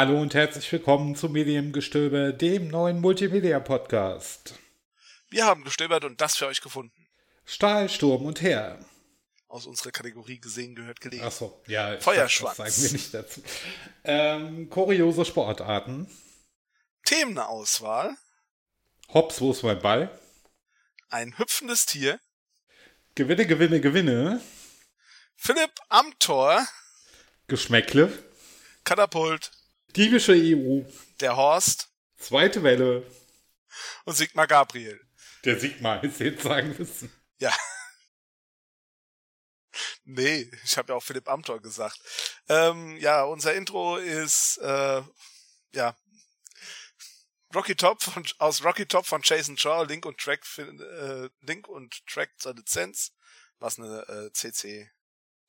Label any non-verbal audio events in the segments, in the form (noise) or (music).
Hallo und herzlich willkommen zu Mediengestöber, dem neuen Multimedia-Podcast. Wir haben gestöbert und das für euch gefunden. Stahl, Sturm und Heer. Aus unserer Kategorie gesehen gehört gelesen. Achso, ja. Feuerschwanz. Das sagen wir nicht dazu. Ähm, kuriose Sportarten. Themenauswahl. Hops, wo ist mein Ball? Ein hüpfendes Tier. Gewinne, gewinne, gewinne. Philipp am Tor. Geschmäckle. Katapult. Diebische EU. Der Horst. Zweite Welle. Und Sigmar Gabriel. Der Sigmar ist jetzt sagen müssen. Ja. (laughs) Nee, ich habe ja auch Philipp Amthor gesagt. Ähm, ja, unser Intro ist äh, ja Rocky Top von, aus Rocky Top von Jason Shaw, Link und Track äh, Link und Track zur Lizenz, was eine äh, CC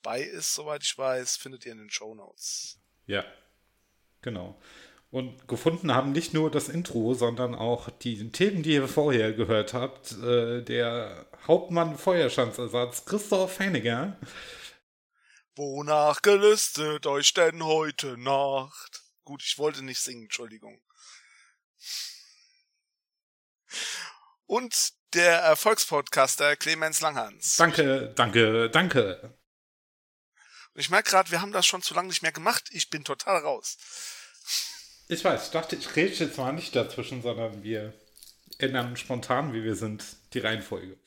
bei ist, soweit ich weiß, findet ihr in den Show Notes. Ja, genau. Und gefunden haben nicht nur das Intro, sondern auch die Themen, die ihr vorher gehört habt. Äh, der Hauptmann Feuerschanzersatz, Christoph Henniger. Wonach gelüstet euch denn heute Nacht? Gut, ich wollte nicht singen, Entschuldigung. Und der Erfolgspodcaster Clemens Langhans. Danke, danke, danke. Ich merke gerade, wir haben das schon zu lange nicht mehr gemacht. Ich bin total raus. Ich weiß, ich dachte, ich rede jetzt mal nicht dazwischen, sondern wir ändern spontan, wie wir sind, die Reihenfolge.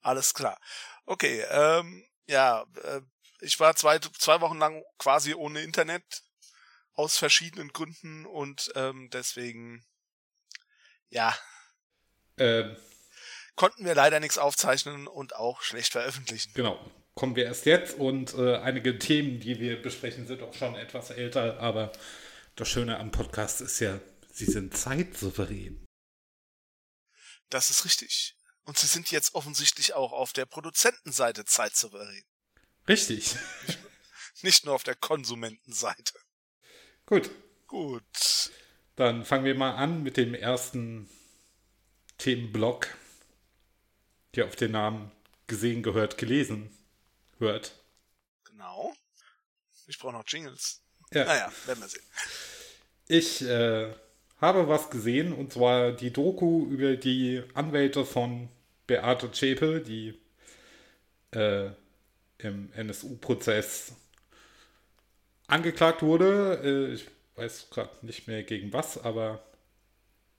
Alles klar. Okay, ähm, ja, äh, ich war zwei, zwei Wochen lang quasi ohne Internet aus verschiedenen Gründen und ähm, deswegen, ja, Ähm, konnten wir leider nichts aufzeichnen und auch schlecht veröffentlichen. genau, kommen wir erst jetzt und äh, einige Themen, die wir besprechen, sind auch schon etwas älter, aber das Schöne am Podcast ist ja, sie sind zeitsouverän. Das ist richtig. Und sie sind jetzt offensichtlich auch auf der Produzentenseite zeitsouverän. Richtig. (laughs) Nicht nur auf der Konsumentenseite. Gut, Gut. dann fangen wir mal an mit dem ersten Themenblock, der auf den Namen gesehen, gehört, gelesen hört. Genau. Ich brauche noch Jingles. Ja. Naja, werden wir sehen. Ich äh, habe was gesehen und zwar die Doku über die Anwälte von Beate Zschäpe, die äh, im NSU-Prozess angeklagt wurde. Äh, ich weiß gerade nicht mehr gegen was, aber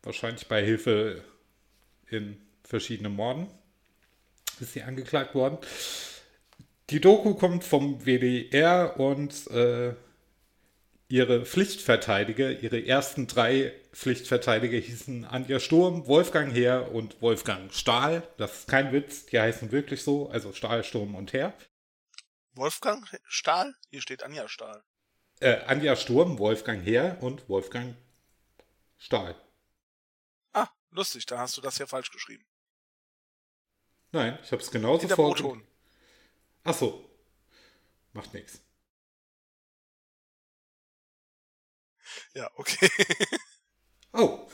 wahrscheinlich bei Hilfe in verschiedenen Morden ist sie angeklagt worden. Die Doku kommt vom WDR und äh, ihre Pflichtverteidiger, ihre ersten drei Pflichtverteidiger hießen Anja Sturm, Wolfgang Heer und Wolfgang Stahl. Das ist kein Witz, die heißen wirklich so, also Stahl, Sturm und Heer. Wolfgang Stahl? Hier steht Anja Stahl. Äh, Anja Sturm, Wolfgang Heer und Wolfgang Stahl. Ah, lustig, da hast du das ja falsch geschrieben. Nein, ich habe es genauso In der vor. Proton. Ach so, macht nichts. Ja, okay. (laughs) Oh,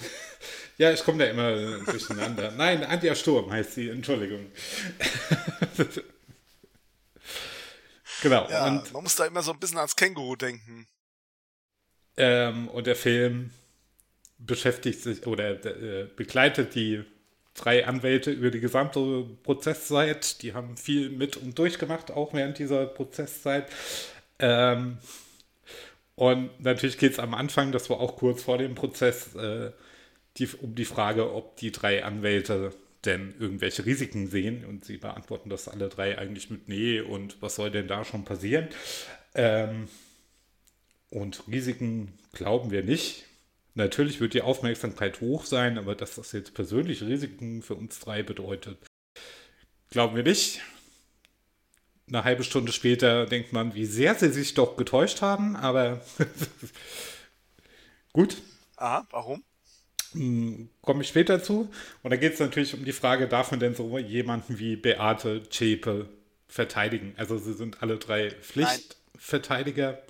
ja, ich komme da immer durcheinander. Nein, Anja Sturm heißt sie, Entschuldigung. (laughs) genau, Ja, und man muss da immer so ein bisschen ans Känguru denken. Ähm, und der Film beschäftigt sich oder äh, begleitet die drei Anwälte über die gesamte Prozesszeit. Die haben viel mit und durchgemacht, auch während dieser Prozesszeit. Ähm, und natürlich geht es am Anfang, das war auch kurz vor dem Prozess, äh, die, um die Frage, ob die drei Anwälte denn irgendwelche Risiken sehen. Und sie beantworten das alle drei eigentlich mit Nee und was soll denn da schon passieren? Ähm, und Risiken glauben wir nicht. Natürlich wird die Aufmerksamkeit hoch sein, aber dass das jetzt persönliche Risiken für uns drei bedeutet, glauben wir nicht. Eine halbe Stunde später denkt man, wie sehr sie sich doch getäuscht haben, aber (laughs) gut, Aha, warum? hm, komme ich später zu. Und da geht es natürlich um die Frage, darf man denn so jemanden wie Beate Zschäpe verteidigen? Also sie sind alle drei Pflichtverteidiger.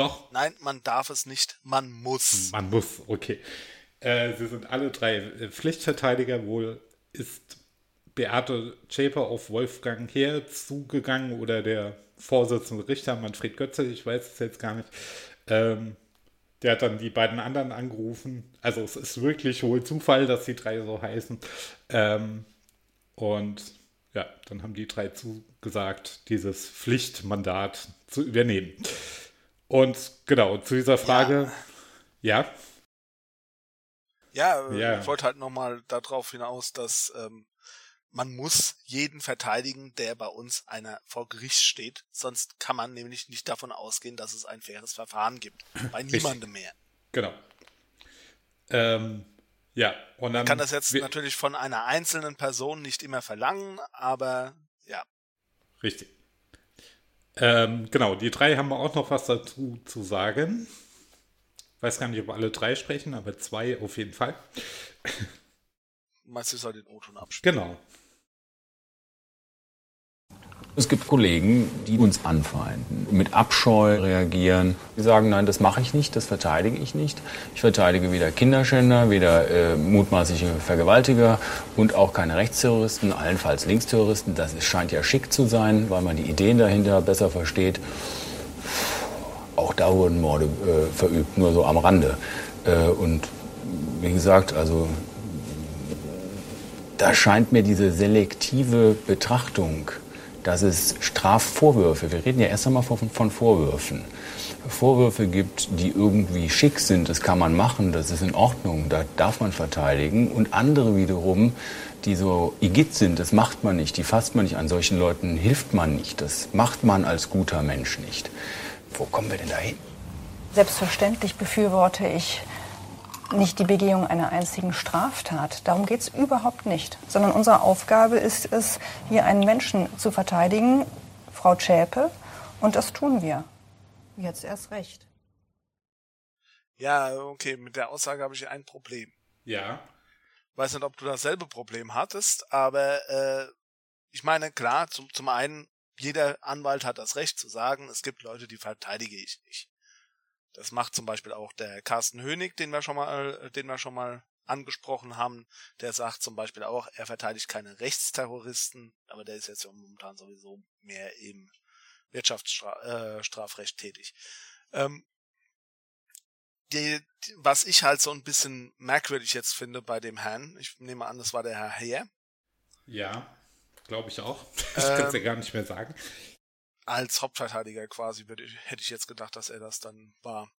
Doch, Nein, man darf es nicht, man muss. Man muss, okay. Äh, sie sind alle drei äh, Pflichtverteidiger. Wohl ist Beate Zschäpe auf Wolfgang Heer zugegangen oder der Vorsitzende Richter Manfred Götze, ich weiß es jetzt gar nicht. Ähm, der hat dann die beiden anderen angerufen. Also es ist wirklich wohl Zufall, dass die drei so heißen. Ähm, und ja, dann haben die drei zugesagt, dieses Pflichtmandat zu übernehmen. Und genau, zu dieser Frage, ja. Ja, ja, ja. ich wollte halt nochmal darauf hinaus, dass ähm, man muss jeden verteidigen, der bei uns einer vor Gericht steht. Sonst kann man nämlich nicht davon ausgehen, dass es ein faires Verfahren gibt. (laughs) Bei niemandem mehr. Genau. Ähm, ja, und dann. Man kann das jetzt natürlich von einer einzelnen Person nicht immer verlangen, aber ja. Richtig. Ähm, genau, die drei haben auch noch was dazu zu sagen. Weiß gar nicht, ob alle drei sprechen, aber zwei auf jeden Fall. Meinst du, soll den O-Ton abspielen? Genau. Es gibt Kollegen, die uns anfeinden, mit Abscheu reagieren. Die sagen, nein, das mache ich nicht, das verteidige ich nicht. Ich verteidige weder Kinderschänder, weder äh, mutmaßliche Vergewaltiger und auch keine Rechtsterroristen, allenfalls Linksterroristen. Das scheint ja schick zu sein, weil man die Ideen dahinter besser versteht. Auch da wurden Morde äh, verübt, nur so am Rande. Äh, und wie gesagt, also da scheint mir diese selektive Betrachtung dass es Strafvorwürfe, wir reden ja erst einmal von, von Vorwürfen, Vorwürfe gibt, die irgendwie schick sind, das kann man machen, das ist in Ordnung, da darf man verteidigen. Und andere wiederum, die so igit sind, das macht man nicht, die fasst man nicht an. Solchen Leuten hilft man nicht, das macht man als guter Mensch nicht. Wo kommen wir denn dahin? Selbstverständlich befürworte ich nicht die Begehung einer einzigen Straftat. Darum geht es überhaupt nicht. Sondern unsere Aufgabe ist es, hier einen Menschen zu verteidigen, Frau Schäpe, und das tun wir. Jetzt erst recht. Ja, okay, mit der Aussage habe ich ein Problem. Ja. Weiß nicht, ob du dasselbe Problem hattest, aber äh, ich meine, klar, zum, zum einen, jeder Anwalt hat das Recht zu sagen, es gibt Leute, die verteidige ich nicht. Das macht zum Beispiel auch der Carsten Hönig, den wir schon mal, äh, den wir schon mal angesprochen haben. Der sagt zum Beispiel auch, er verteidigt keine Rechtsterroristen, aber der ist jetzt ja momentan sowieso mehr im Wirtschaftsstrafrecht äh, tätig. Ähm, die, die, was ich halt so ein bisschen merkwürdig jetzt finde bei dem Herrn, ich nehme an, das war der Herr Heer. Ja, glaube ich auch. (laughs) Ich ähm, kann es ja gar nicht mehr sagen als Hauptverteidiger quasi, würde, hätte ich jetzt gedacht, dass er das dann war.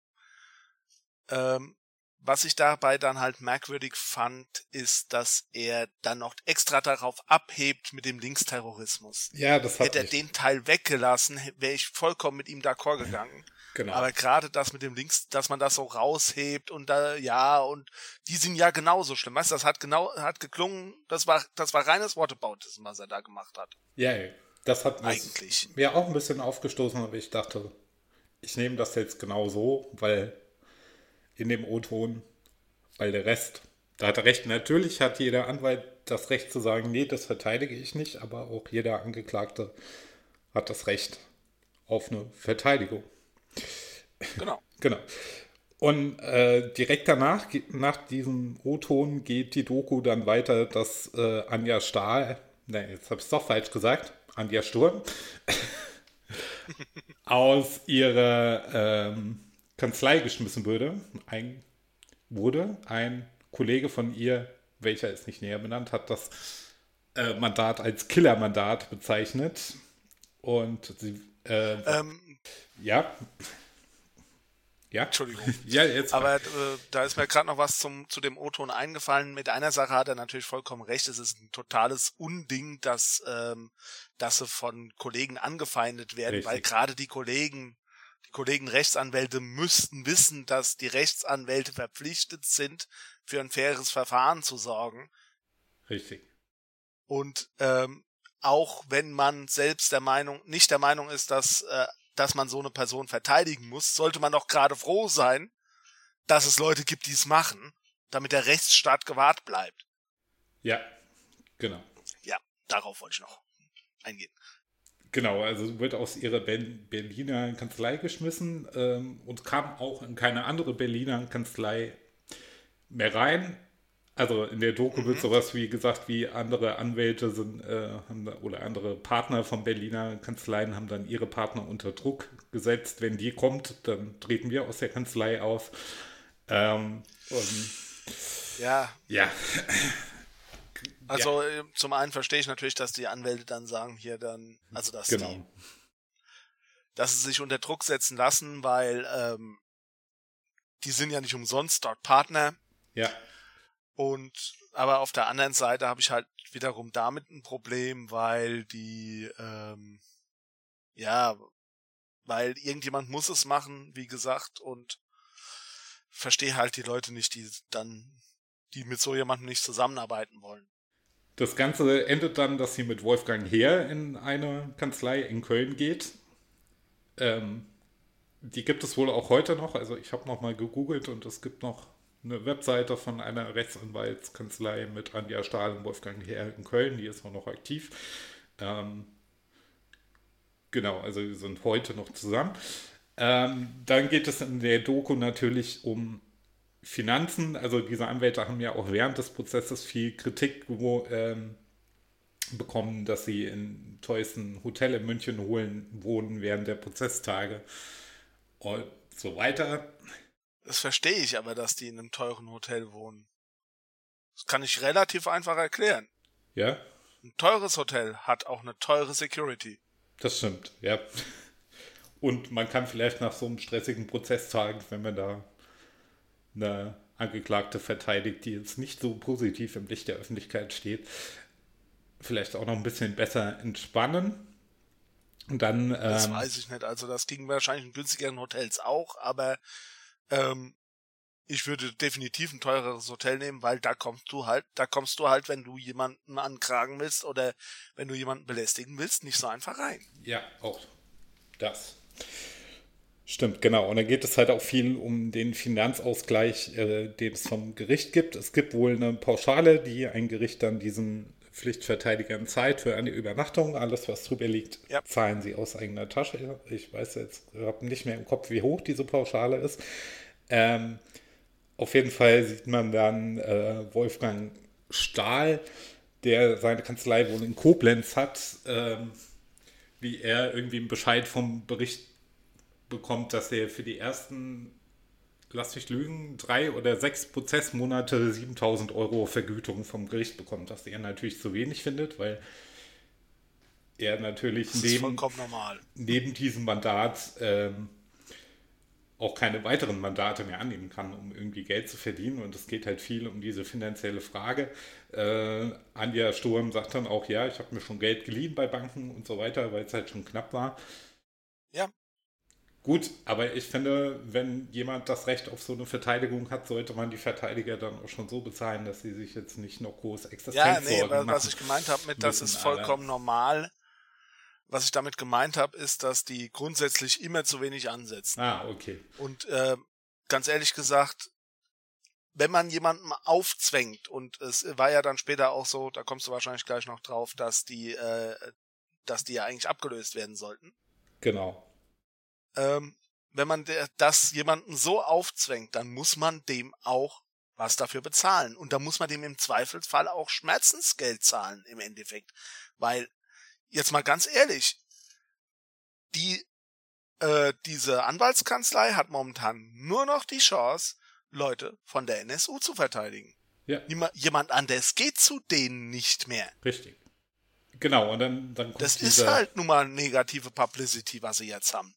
Ähm, was ich dabei dann halt merkwürdig fand, ist, dass er dann noch extra darauf abhebt mit dem Linksterrorismus. Ja, das hat Hätte er den Teil weggelassen, wäre ich vollkommen mit ihm d'accord gegangen. Genau. Aber gerade das mit dem Links, dass man das so raushebt und da, ja, und die sind ja genauso schlimm. Weißt du, das hat genau, hat geklungen, das war, das war reines Wortebautism, was er da gemacht hat. Ja, das hat Eigentlich. mir auch ein bisschen aufgestoßen, aber ich dachte, ich nehme das jetzt genau so, weil in dem O-Ton, weil der Rest, da hat er recht. Natürlich hat jeder Anwalt das Recht zu sagen, nee, das verteidige ich nicht, aber auch jeder Angeklagte hat das Recht auf eine Verteidigung. Genau. (laughs) genau. Und äh, direkt danach, nach diesem O-Ton, geht die Doku dann weiter, dass äh, Anja Stahl, nein, jetzt habe ich es doch falsch gesagt, Anja Sturm, aus ihrer ähm, Kanzlei geschmissen wurde. Ein, wurde ein Kollege von ihr, welcher ist nicht näher benannt, hat das äh, Mandat als Killermandat bezeichnet. Und sie, äh, ähm, ja, ja. Entschuldigung. (laughs) ja, jetzt. Aber äh, da ist mir gerade noch was zum, zu dem O-Ton eingefallen. Mit einer Sache hat er natürlich vollkommen recht. Es ist ein totales Unding, dass, ähm, dass sie von Kollegen angefeindet werden, Richtig. weil gerade die Kollegen, die Kollegen Rechtsanwälte müssten wissen, dass die Rechtsanwälte verpflichtet sind, für ein faires Verfahren zu sorgen. Richtig. Und ähm, auch wenn man selbst der Meinung, nicht der Meinung ist, dass äh, dass man so eine Person verteidigen muss, sollte man doch gerade froh sein, dass es Leute gibt, die es machen, damit der Rechtsstaat gewahrt bleibt. Ja, genau. Ja, darauf wollte ich noch eingehen. Genau, also wird aus ihrer Berliner Kanzlei geschmissen ähm, und kam auch in keine andere Berliner Kanzlei mehr rein. Also in der Doku mhm. wird sowas wie gesagt, wie andere Anwälte sind äh, oder andere Partner von Berliner Kanzleien haben dann ihre Partner unter Druck gesetzt. Wenn die kommt, dann treten wir aus der Kanzlei auf. Ähm, und, ja. Ja. Also ja. Äh, zum einen verstehe ich natürlich, dass die Anwälte dann sagen, hier dann, also dass genau. die, dass sie sich unter Druck setzen lassen, weil ähm, die sind ja nicht umsonst dort Partner. Ja. Und aber auf der anderen Seite habe ich halt wiederum damit ein Problem, weil die ähm, ja, weil irgendjemand muss es machen, wie gesagt, und verstehe halt die Leute nicht, die dann, die mit so jemandem nicht zusammenarbeiten wollen. Das Ganze endet dann, dass sie mit Wolfgang Heer in eine Kanzlei in Köln geht. Ähm, die gibt es wohl auch heute noch. Also ich habe noch mal gegoogelt und es gibt noch eine Webseite von einer Rechtsanwaltskanzlei mit Anja Stahl und Wolfgang Heer in Köln, die ist auch noch aktiv. Ähm, genau, also wir sind heute noch zusammen. Ähm, dann geht es in der Doku natürlich um Finanzen. Also diese Anwälte haben ja auch während des Prozesses viel Kritik ähm, bekommen, dass sie im teuersten Hotel in München holen, wohnen während der Prozesstage und so weiter. Das verstehe ich aber, dass die in einem teuren Hotel wohnen. Das kann ich relativ einfach erklären. Ja? Ein teures Hotel hat auch eine teure Security. Das stimmt, ja. Und man kann vielleicht nach so einem stressigen Prozesstag, wenn man da eine Angeklagte verteidigt, die jetzt nicht so positiv im Licht der Öffentlichkeit steht, vielleicht auch noch ein bisschen besser entspannen. Und dann. Ähm, das weiß ich nicht. Also das ging wahrscheinlich in günstigeren Hotels auch, aber ähm, ich würde definitiv ein teureres Hotel nehmen, weil da kommst du halt, da kommst du halt, wenn du jemanden ankragen willst oder wenn du jemanden belästigen willst, nicht so einfach rein. Ja, auch das. Stimmt, genau. Und dann geht es halt auch viel um den Finanzausgleich, äh, den es vom Gericht gibt. Es gibt wohl eine Pauschale, die ein Gericht dann diesen Pflichtverteidigern zahlt für eine Übernachtung. Alles, was drüber liegt, ja. zahlen sie aus eigener Tasche. Ich weiß jetzt habe nicht mehr im Kopf, wie hoch diese Pauschale ist. Ähm, auf jeden Fall sieht man dann äh, Wolfgang Stahl, der seine Kanzlei wohl in Koblenz hat, ähm, wie er irgendwie einen Bescheid vom Bericht bekommt, dass er für die ersten, lass mich lügen, drei oder sechs Prozessmonate 7000 Euro Vergütung vom Gericht bekommt, was er natürlich zu wenig findet, weil er natürlich neben, neben diesem Mandat ähm, auch keine weiteren Mandate mehr annehmen kann, um irgendwie Geld zu verdienen. Und es geht halt viel um diese finanzielle Frage. Äh, Anja Sturm sagt dann auch, ja, ich habe mir schon Geld geliehen bei Banken und so weiter, weil es halt schon knapp war. Ja. Gut, aber ich finde, wenn jemand das Recht auf so eine Verteidigung hat, sollte man die Verteidiger dann auch schon so bezahlen, dass sie sich jetzt nicht noch groß Existenzsorgen ja, nee, machen. was ich (laughs) gemeint habe mit, das ist vollkommen normal, was ich damit gemeint habe, ist, dass die grundsätzlich immer zu wenig ansetzen. Ah, okay. Und äh, ganz ehrlich gesagt, wenn man jemandem aufzwängt, und es war ja dann später auch so, da kommst du wahrscheinlich gleich noch drauf, dass die, äh, dass die ja eigentlich abgelöst werden sollten. Genau. Ähm, wenn man das jemanden so aufzwängt, dann muss man dem auch was dafür bezahlen. Und da muss man dem im Zweifelsfall auch Schmerzensgeld zahlen im Endeffekt. Weil jetzt mal ganz ehrlich, die, äh, diese Anwaltskanzlei hat momentan nur noch die Chance, Leute von der NSU zu verteidigen. Ja. Jemand anders geht zu denen nicht mehr. Richtig. Genau, und dann, dann kommt Das ist halt nun mal negative Publicity, was sie jetzt haben.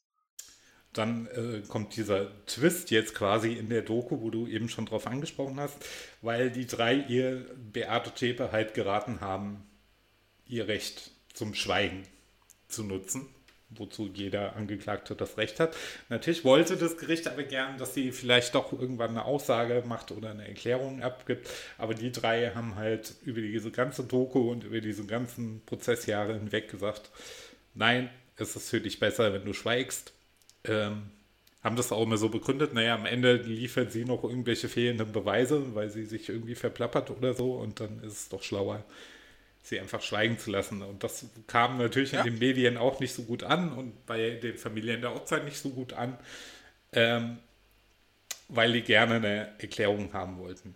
Dann äh, kommt dieser Twist jetzt quasi in der Doku, wo du eben schon drauf angesprochen hast, weil die drei ihr Beate Zschäpe halt geraten haben, ihr Recht zum Schweigen zu nutzen, wozu jeder Angeklagte das Recht hat. Natürlich wollte das Gericht aber gern, dass sie vielleicht doch irgendwann eine Aussage macht oder eine Erklärung abgibt, aber die drei haben halt über diese ganze Doku und über diese ganzen Prozessjahre hinweg gesagt, nein, es ist für dich besser, wenn du schweigst. Ähm, haben das auch immer so begründet, naja, am Ende liefert sie noch irgendwelche fehlenden Beweise, weil sie sich irgendwie verplappert oder so und dann ist es doch schlauer, sie einfach schweigen zu lassen. Und das kam natürlich ja. in den Medien auch nicht so gut an und bei den Familien der Opfer nicht so gut an, ähm, weil die gerne eine Erklärung haben wollten.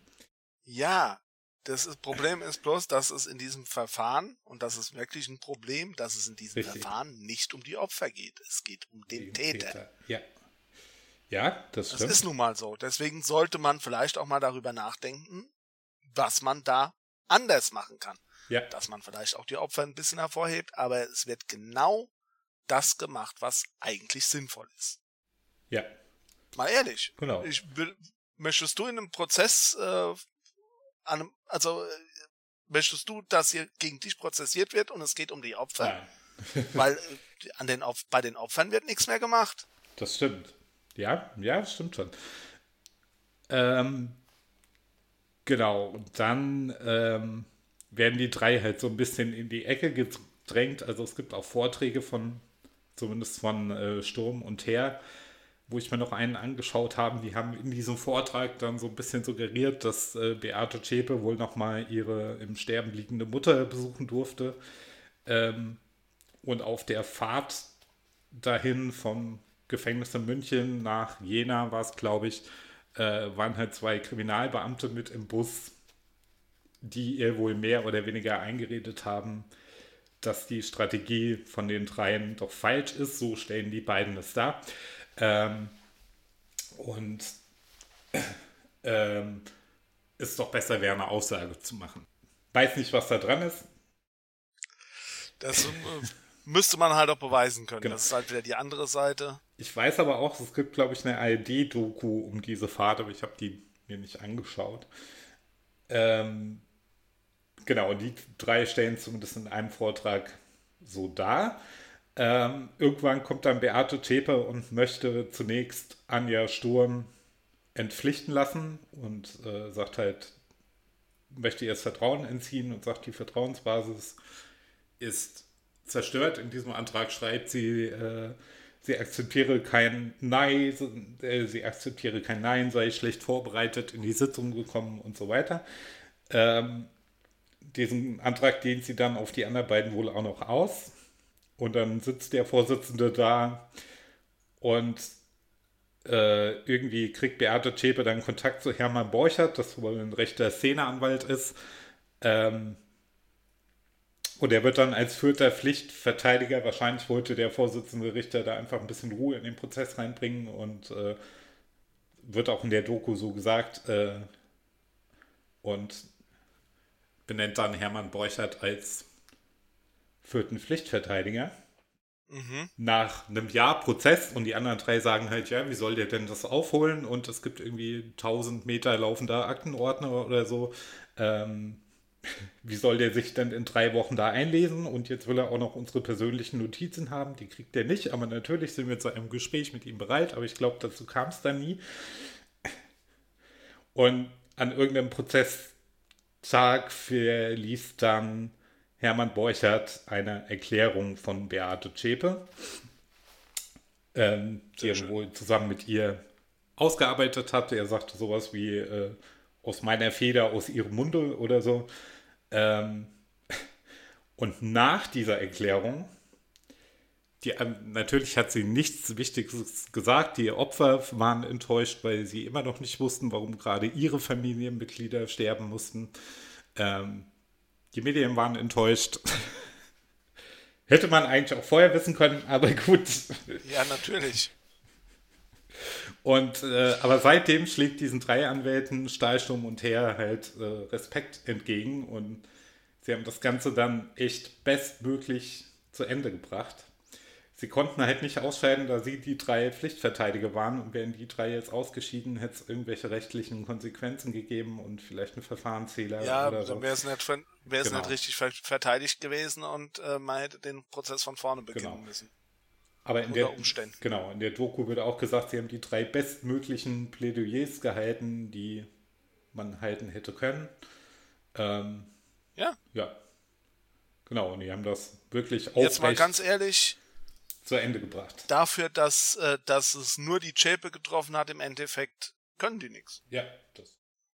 Ja, Das Problem ist bloß, dass es in diesem Verfahren, und das ist wirklich ein Problem, dass es in diesem Richtig. Verfahren nicht um die Opfer geht. Es geht um den Täter. Ja. Ja, das Das stimmt. ist nun mal so. Deswegen sollte man vielleicht auch mal darüber nachdenken, was man da anders machen kann. ja, Dass man vielleicht auch die Opfer ein bisschen hervorhebt, aber es wird genau das gemacht, was eigentlich sinnvoll ist. ja, Mal ehrlich. Genau. Ich will, möchtest du in einem Prozess, äh, einem, also äh, möchtest du, dass hier gegen dich prozessiert wird und es geht um die Opfer? Nein. (laughs) Weil äh, an den, Op- bei den Opfern wird nichts mehr gemacht. Das stimmt. Ja, ja, das stimmt schon. Ähm, genau, und dann ähm, werden die drei halt so ein bisschen in die Ecke gedrängt. Also es gibt auch Vorträge von, zumindest von äh, Sturm und Heer, wo ich mir noch einen angeschaut habe. Die haben in diesem Vortrag dann so ein bisschen suggeriert, dass äh, Beate Zschäpe wohl nochmal ihre im Sterben liegende Mutter besuchen durfte. Ähm, und auf der Fahrt dahin vom Gefängnis in München nach Jena war es, glaube ich, äh, waren halt zwei Kriminalbeamte mit im Bus, die ihr wohl mehr oder weniger eingeredet haben, dass die Strategie von den dreien doch falsch ist. So stellen die beiden es dar. Ähm, und ähm, es doch besser wäre, eine Aussage zu machen. Weiß nicht, was da dran ist. Das äh, müsste man halt auch beweisen können. Genau. Das ist halt wieder die andere Seite. Ich weiß aber auch, es gibt, glaube ich, eine ARD-Doku um diese Fahrt, aber ich habe die mir nicht angeschaut. Ähm, genau, die drei stellen zumindest in einem Vortrag so dar. Ähm, irgendwann kommt dann Beate Zschäpe und möchte zunächst Anja Sturm entpflichten lassen und äh, sagt halt, möchte ihr das Vertrauen entziehen und sagt, die Vertrauensbasis ist zerstört. In diesem Antrag schreibt sie, äh, sie akzeptiere kein Nein, äh, sie akzeptiere kein Nein, sei schlecht vorbereitet in die Sitzung gekommen und so weiter. Ähm, diesen Antrag dehnt sie dann auf die anderen beiden wohl auch noch aus. Und dann sitzt der Vorsitzende da und äh, irgendwie kriegt Beate Zschäpe dann Kontakt zu Hermann Borchert, das wohl ein rechter Szeneanwalt ist. Ähm, und er wird dann als vierter Pflichtverteidiger, wahrscheinlich wollte der Vorsitzende Richter da einfach ein bisschen Ruhe in den Prozess reinbringen und äh, wird auch in der Doku so gesagt. Äh, und benennt dann Hermann Borchert als vierten Pflichtverteidiger. Nach einem Jahr Prozess und die anderen drei sagen halt, ja, wie soll der denn das aufholen? Und es gibt irgendwie 1000 Meter laufender Aktenordner oder so. Ähm, (laughs) wie soll der sich denn in drei Wochen da einlesen? Und jetzt will er auch noch unsere persönlichen Notizen haben. Die kriegt er nicht, aber natürlich sind wir zu einem Gespräch mit ihm bereit. Aber ich glaube, dazu kam es dann nie. Und an irgendeinem Prozesstag verliest dann Hermann Borchert eine Erklärung von Beate Zschäpe, ähm, die er wohl zusammen mit ihr ausgearbeitet hat. Er sagte sowas wie äh, aus meiner Feder, aus ihrem Munde oder so. Ähm, (laughs) und nach dieser Erklärung, die, ähm, natürlich hat sie nichts Wichtiges gesagt. Die Opfer waren enttäuscht, weil sie immer noch nicht wussten, warum gerade ihre Familienmitglieder sterben mussten. Ähm, die Medien waren enttäuscht. (laughs) Hätte man eigentlich auch vorher wissen können, aber gut. Ja, natürlich. Und äh, aber seitdem schlägt diesen drei Anwälten Stahlsturm und Heer halt äh, Respekt entgegen und sie haben das Ganze dann echt bestmöglich zu Ende gebracht. Sie konnten halt nicht ausscheiden, da sie die drei Pflichtverteidiger waren und wären die drei jetzt ausgeschieden, hätte es irgendwelche rechtlichen Konsequenzen gegeben und vielleicht einen Verfahrensfehler Ja, oder so. dann wäre es nicht, ver- wär's Genau. nicht richtig ver verteidigt gewesen und äh, man hätte den Prozess von vorne beginnen Genau. müssen. Aber in Unter der, Umständen. Genau, in der Doku wird auch gesagt, sie haben die drei bestmöglichen Plädoyers gehalten, die man halten hätte können. Ähm, Ja, ja. Genau, und die haben das wirklich jetzt mal aufrecht ganz ehrlich, zu Ende gebracht. dafür, dass, äh, dass es nur die Zschäpe getroffen hat, im Endeffekt können die nichts. Ja.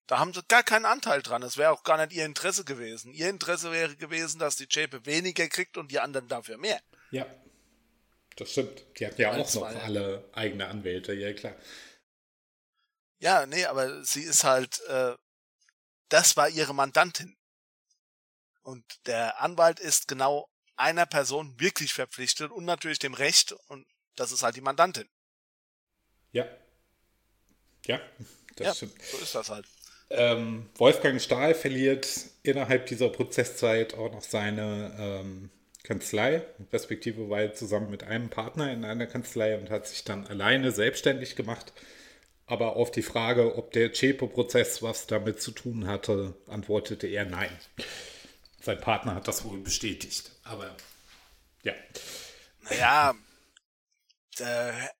Da haben sie gar keinen Anteil dran. Es wäre auch gar nicht ihr Interesse gewesen. Ihr Interesse wäre gewesen, dass die Zschäpe weniger kriegt und die anderen dafür mehr. Ja, das stimmt. Die hatten ja Weil auch noch alle eigene Anwälte, ja klar. Ja, nee, aber sie ist halt, äh, das war ihre Mandantin. Und der Anwalt ist genau einer Person wirklich verpflichtet und natürlich dem Recht und das ist halt die Mandantin. Ja. Ja, das ja, stimmt. So ist das halt. Ähm, Wolfgang Stahl verliert innerhalb dieser Prozesszeit auch noch seine ähm, Kanzlei, respektive war er zusammen mit einem Partner in einer Kanzlei und hat sich dann alleine selbstständig gemacht. Aber auf die Frage, ob der Chepo-Prozess was damit zu tun hatte, antwortete er nein. Sein Partner hat das wohl bestätigt. Aber ja. Naja, der,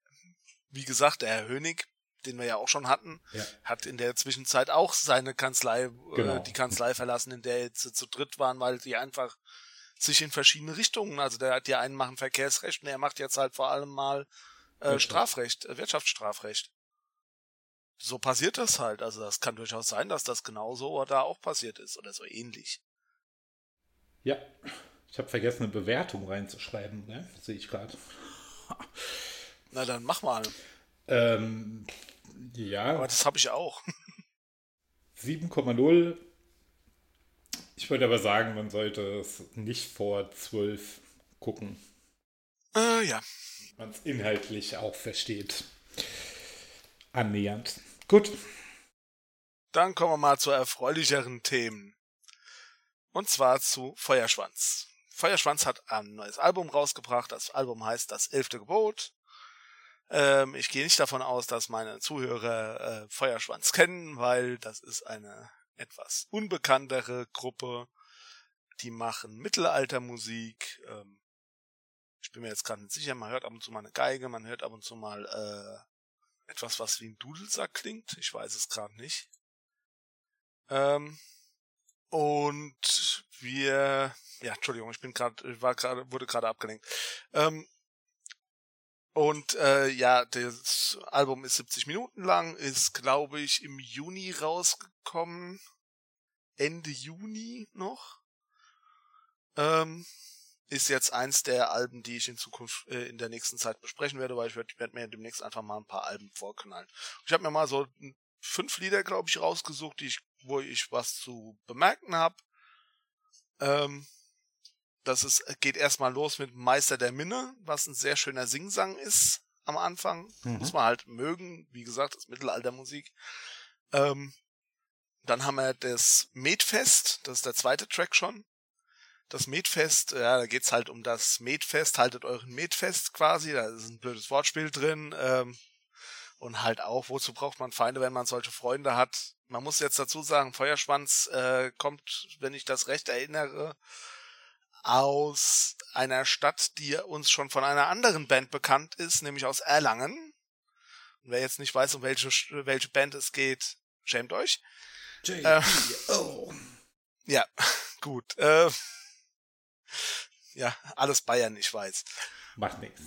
wie gesagt, der Herr Hönig, den wir ja auch schon hatten, ja. hat in der Zwischenzeit auch seine Kanzlei, äh, genau. äh, die Kanzlei verlassen, in der jetzt zu dritt waren, weil die einfach sich in verschiedene Richtungen, also der, die einen machen Verkehrsrecht und er macht jetzt halt vor allem mal äh, Strafrecht, äh, Wirtschaftsstrafrecht. So passiert das halt. Also das kann durchaus sein, dass das genauso da auch passiert ist oder so ähnlich. Ja, ich habe vergessen, eine Bewertung reinzuschreiben, ne? sehe ich gerade. Na dann mach mal. Ähm, ja. Aber das habe ich auch. (laughs) 7,0. Ich würde aber sagen, man sollte es nicht vor 12 gucken. Äh, ja. Man es inhaltlich auch versteht. Annähernd. Gut. Dann kommen wir mal zu erfreulicheren Themen. Und zwar zu Feuerschwanz. Feuerschwanz hat ein neues Album rausgebracht. Das Album heißt Das elfte Gebot. Ähm, ich gehe nicht davon aus, dass meine Zuhörer äh, Feuerschwanz kennen, weil das ist eine etwas unbekanntere Gruppe. Die machen Mittelaltermusik. Ähm, ich bin mir jetzt gerade nicht sicher, man hört ab und zu mal eine Geige, man hört ab und zu mal äh, etwas, was wie ein Dudelsack klingt. Ich weiß es gerade nicht. Ähm, und wir, ja, Entschuldigung, ich bin gerade, war gerade, wurde gerade abgelenkt. Ähm, und äh, ja, das Album ist 70 Minuten lang, ist, glaube ich, im Juni rausgekommen. Ende Juni noch. Ähm, ist jetzt eins der Alben, die ich in Zukunft äh, in der nächsten Zeit besprechen werde, weil ich werde werd mir demnächst einfach mal ein paar Alben vorknallen. Ich habe mir mal so fünf Lieder, glaube ich, rausgesucht, die ich, wo ich was zu bemerken habe. Ähm, das ist, geht erstmal los mit Meister der Minne, was ein sehr schöner Singsang ist am Anfang. Mhm. Muss man halt mögen. Wie gesagt, das Mittelaltermusik. Ähm, dann haben wir das Metfest, das ist der zweite Track schon. Das Metfest, ja, da geht's halt um das Metfest, haltet euren Metfest quasi, da ist ein blödes Wortspiel drin. Ähm, und halt auch, wozu braucht man Feinde, wenn man solche Freunde hat? Man muss jetzt dazu sagen, Feuerschwanz äh, kommt, wenn ich das recht erinnere, aus einer Stadt, die uns schon von einer anderen Band bekannt ist, nämlich aus Erlangen. Und wer jetzt nicht weiß, um welche, welche Band es geht, schämt euch. Äh, oh. Ja, (laughs) gut. Äh, ja, alles Bayern, ich weiß. Macht nichts.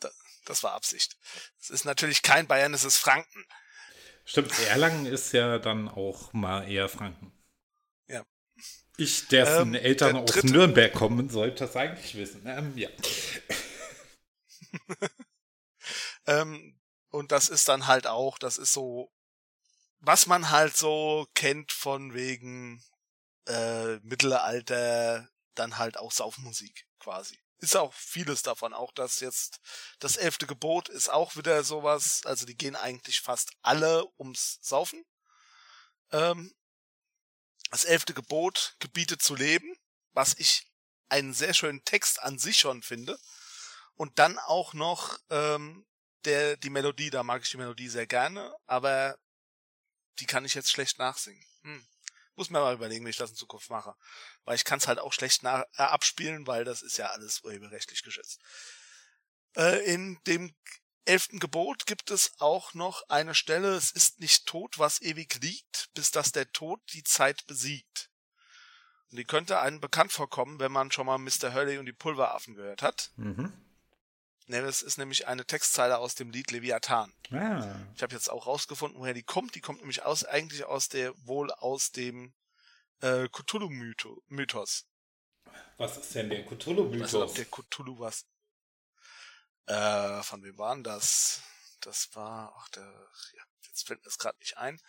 Da, das war Absicht. Es ist natürlich kein Bayern, es ist Franken. Stimmt, Erlangen ist ja dann auch mal eher Franken. Ich, dessen ähm, Eltern aus Nürnberg kommen, sollte das eigentlich wissen. Ähm, ja. (laughs) ähm, und das ist dann halt auch, das ist so, was man halt so kennt von wegen äh, Mittelalter, dann halt auch Saufmusik quasi. Ist auch vieles davon, auch das jetzt, das elfte Gebot ist auch wieder sowas, also die gehen eigentlich fast alle ums Saufen. Ähm, das elfte Gebot gebietet zu leben, was ich einen sehr schönen Text an sich schon finde. Und dann auch noch ähm, der die Melodie, da mag ich die Melodie sehr gerne, aber die kann ich jetzt schlecht nachsingen. Hm. Muss mir mal überlegen, wie ich das in Zukunft mache. Weil ich kann es halt auch schlecht nach, äh, abspielen, weil das ist ja alles urheberrechtlich geschützt. Äh, in dem elften Gebot gibt es auch noch eine Stelle, es ist nicht tot, was ewig liegt, bis dass der Tod die Zeit besiegt. Und die könnte einem bekannt vorkommen, wenn man schon mal Mr. Hurley und die Pulveraffen gehört hat. Mhm. Das ist nämlich eine Textzeile aus dem Lied Leviathan. Ah. Ich habe jetzt auch rausgefunden, woher die kommt. Die kommt nämlich aus, eigentlich aus der, wohl aus dem äh, Cthulhu-Mythos. Was ist denn der Cthulhu-Mythos? Also, ob der Cthulhu was äh, von wem waren das? Das war, ach, der, ja, jetzt fällt mir das gerade nicht ein.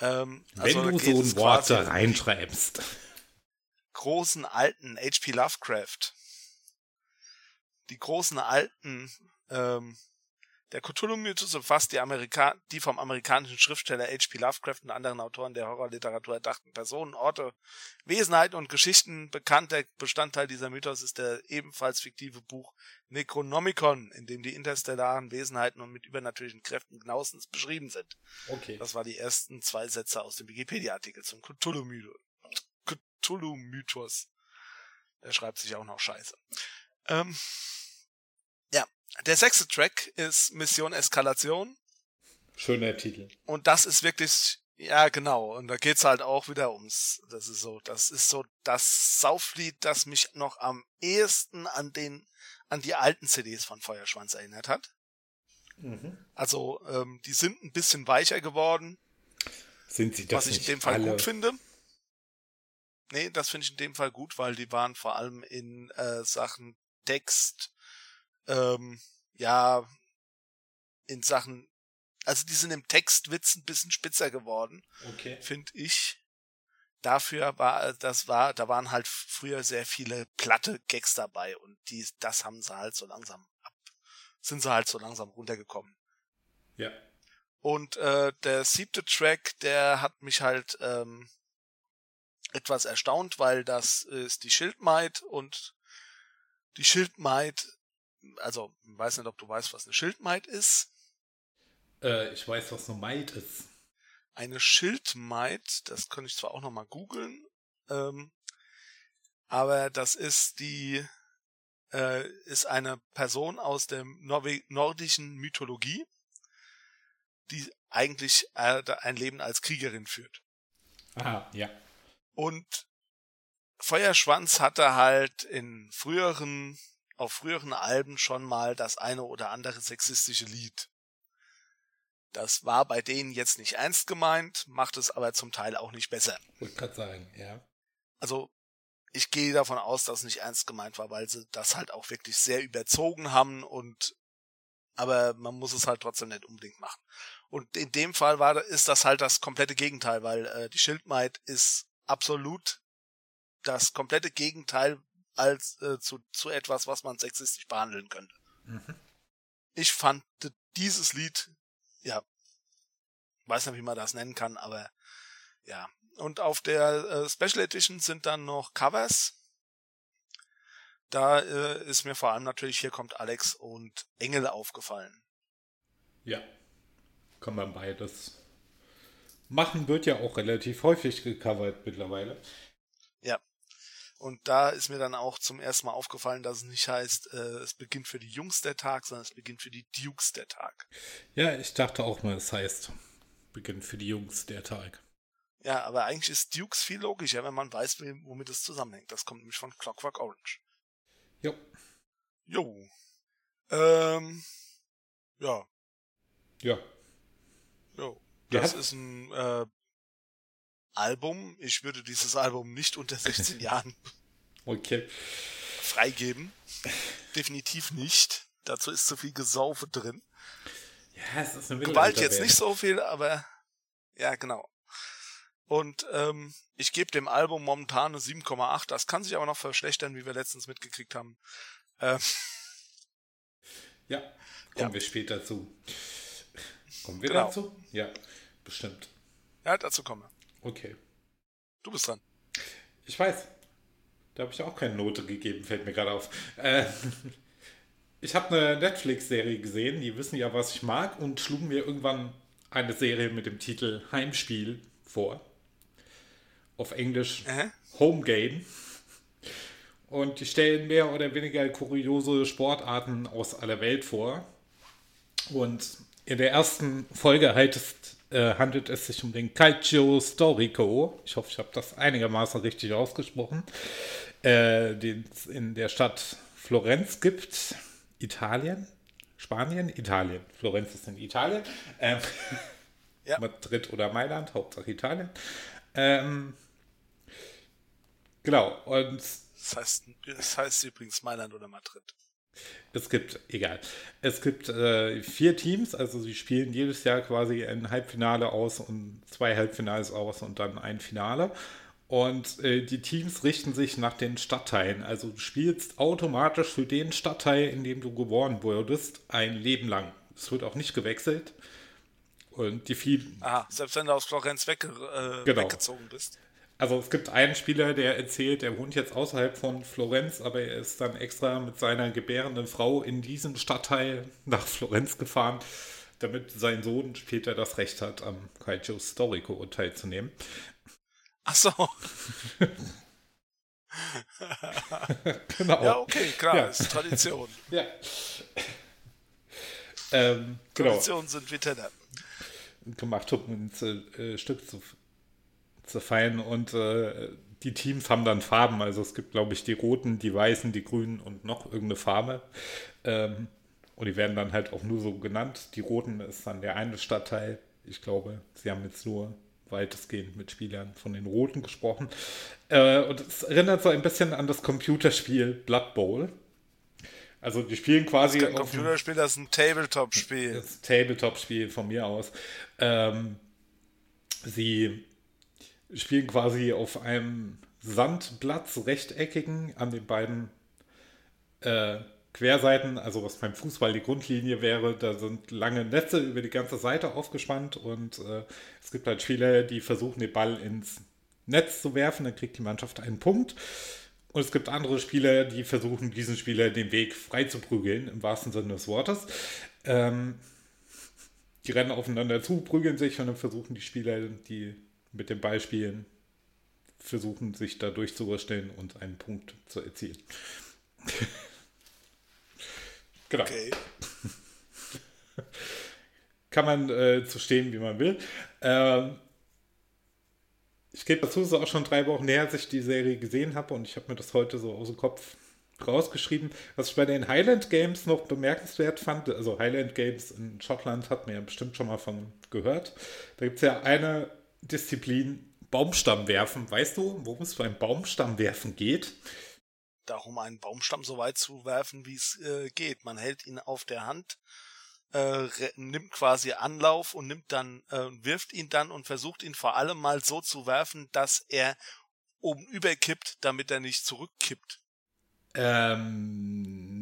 Ähm, Wenn also du so ein Wort da reinschreibst. großen alten H.P. Lovecraft. Die großen alten, ähm, der Cthulhu-Mythos umfasst die, Amerika die vom amerikanischen Schriftsteller H.P. Lovecraft und anderen Autoren der Horrorliteratur erdachten Personen, Orte, Wesenheiten und Geschichten. Bekannter Bestandteil dieser Mythos ist der ebenfalls fiktive Buch Necronomicon, in dem die interstellaren Wesenheiten und mit übernatürlichen Kräften genauestens beschrieben sind. Okay. Das waren die ersten zwei Sätze aus dem Wikipedia-Artikel zum Cthulhu-Mythos. Cthulhu-Mythos. Er schreibt sich auch noch scheiße. Ähm, der sechste Track ist Mission Eskalation. Schöner Titel. Und das ist wirklich, ja genau, und da geht's halt auch wieder ums, das ist so, das ist so das Sauflied, das mich noch am ehesten an den, an die alten CDs von Feuerschwanz erinnert hat. Also, ähm, die sind ein bisschen weicher geworden, Sind sie das was ich in dem Fall alle? gut finde. Nee, das finde ich in dem Fall gut, weil die waren vor allem in äh, Sachen Text, ähm, ja, in Sachen, also die sind im Textwitz ein bisschen spitzer geworden, Okay. finde ich. Dafür war, das war, da waren halt früher sehr viele platte Gags dabei und die, das haben sie halt so langsam ab, sind sie halt so langsam runtergekommen. Ja. Und äh, der siebte Track, der hat mich halt ähm, etwas erstaunt, weil das ist die Schildmaid und die Schildmaid, also ich weiß nicht, ob du weißt, was eine Schildmaid ist. Äh, ich weiß, was eine Maid ist. Eine Schildmaid, das könnte ich zwar auch nochmal googeln, ähm, aber das ist die, äh, ist eine Person aus der Norwe nordischen Mythologie, die eigentlich äh, ein Leben als Kriegerin führt. Aha, ja. Und Feuerschwanz hatte halt in früheren, auf früheren Alben schon mal das eine oder andere sexistische Lied. Das war bei denen jetzt nicht ernst gemeint, macht es aber zum Teil auch nicht besser. Wollte gerade sagen, ja. Also, ich gehe davon aus, dass es nicht ernst gemeint war, weil sie das halt auch wirklich sehr überzogen haben und aber man muss es halt trotzdem nicht unbedingt machen. Und in dem Fall war ist das halt das komplette Gegenteil, weil äh, die Schildmaid ist absolut das komplette Gegenteil als äh, zu, zu etwas, was man sexistisch behandeln könnte. Mhm. Ich fand dieses Lied, ja, weiß nicht, wie man das nennen kann, aber ja. Und auf der äh, Special Edition sind dann noch Covers. Da äh, ist mir vor allem natürlich, hier kommt Alex und Engel aufgefallen. Ja. Kann man beides machen, wird ja auch relativ häufig gecovert mittlerweile. Ja. Und da ist mir dann auch zum ersten Mal aufgefallen, dass es nicht heißt, äh, es beginnt für die Jungs der Tag, sondern es beginnt für die Dukes der Tag. Ja, ich dachte auch mal, es heißt, beginnt für die Jungs der Tag. Ja, aber eigentlich ist Dukes viel logischer, wenn man weiß, womit es zusammenhängt. Das kommt nämlich von Clockwork Orange. Jo. Jo. Ähm, ja, Ja. jo. Ja. Das ist ein äh, Album. Ich würde dieses Album nicht unter 16 (laughs) Jahren Okay. freigeben. Definitiv nicht. Dazu ist zu viel Gesaufe drin. Ja, es ist eine Gewalt jetzt nicht so viel, aber ja, genau. Und ähm, ich gebe dem Album momentan eine 7,8. Das kann sich aber noch verschlechtern, wie wir letztens mitgekriegt haben. Ähm, Ja, kommen Ja. wir später zu. Kommen wir Genau. dazu? Ja, bestimmt. ja, dazu komme. Okay. Du bist dran. Ich weiß. Da habe ich auch keine Note gegeben, fällt mir gerade auf. Äh, (laughs) ich habe eine Netflix-Serie gesehen, die wissen ja, was ich mag, und schlugen mir irgendwann eine Serie mit dem Titel Heimspiel vor. Auf Englisch Äh? Home Game. Und die stellen mehr oder weniger kuriose Sportarten aus aller Welt vor. Und in der ersten Folge ist, äh, handelt es sich um den Calcio Storico. Ich hoffe, ich habe das einigermaßen richtig ausgesprochen. Äh, den es in der Stadt Florenz gibt. Italien? Spanien? Italien. Florenz ist in Italien. Ähm, (laughs) Ja. Madrid oder Mailand, Hauptsache Italien. Ähm, genau, und Das heißt, das heißt übrigens Mailand oder Madrid. Es gibt, egal. Es gibt äh, vier Teams, also sie spielen jedes Jahr quasi ein Halbfinale aus und zwei Halbfinals aus und dann ein Finale. Und äh, die Teams richten sich nach den Stadtteilen. Also du spielst automatisch für den Stadtteil, in dem du geboren wurdest, ein Leben lang. Es wird auch nicht gewechselt. Und die vielen. Ah, selbst wenn du aus Florenz wegge äh, Genau. weggezogen bist. Also es gibt einen Spieler, der erzählt, er wohnt jetzt außerhalb von Florenz, aber er ist dann extra mit seiner gebärenden Frau in diesem Stadtteil nach Florenz gefahren, damit sein Sohn später das Recht hat, am Kaiju Storico teilzunehmen. Ach so. (laughs) Genau. Ja, okay, klar, Ja. ist Tradition. (laughs) Ja. ähm, genau. Traditionen sind wie Teller. gemacht, um ein Z- äh, Stück zu, zu feiern. Und äh, die Teams haben dann Farben. Also es gibt, glaube ich, die roten, die weißen, die grünen und noch irgendeine Farbe. Ähm, und die werden dann halt auch nur so genannt. Die roten ist dann der eine Stadtteil. Ich glaube, sie haben jetzt nur weitestgehend mit Spielern von den Roten gesprochen. Äh, und es erinnert so ein bisschen an das Computerspiel Blood Bowl. Also die spielen quasi Kein auf dem- Computerspiel, das ist ein Tabletop-Spiel. das Tabletop-Spiel von mir aus. Ähm, sie spielen quasi auf einem Sandplatz, rechteckigen, an den beiden äh, Querseiten, also was beim Fußball die Grundlinie wäre, da sind lange Netze über die ganze Seite aufgespannt und äh, es gibt halt Spieler, die versuchen, den Ball ins Netz zu werfen, dann kriegt die Mannschaft einen Punkt. Und es gibt andere Spieler, die versuchen, diesen Spieler den Weg frei zu prügeln, im wahrsten Sinne des Wortes. Ähm, die rennen aufeinander zu, prügeln sich und dann versuchen die Spieler, die mit dem Ball spielen, versuchen sich da durchzuwursteln und einen Punkt zu erzielen. (laughs) genau. Okay. (laughs) Kann man äh, zu stehen, wie man will. Ähm, ich gebe dazu, es ist auch schon drei Wochen her, als ich die Serie gesehen habe und ich habe mir das heute so aus dem Kopf rausgeschrieben. Was ich bei den Highland Games noch bemerkenswert fand, also Highland Games in Schottland hat man ja bestimmt schon mal von gehört. Da gibt es ja eine Disziplin, Baumstamm werfen. Weißt du, worum es beim Baumstamm werfen geht? Darum einen Baumstamm so weit zu werfen, wie es äh, geht. Man hält ihn auf der Hand, äh, nimmt quasi Anlauf und nimmt dann, äh, wirft ihn dann und versucht ihn vor allem mal so zu werfen, dass er oben überkippt, damit er nicht zurückkippt. Ähm,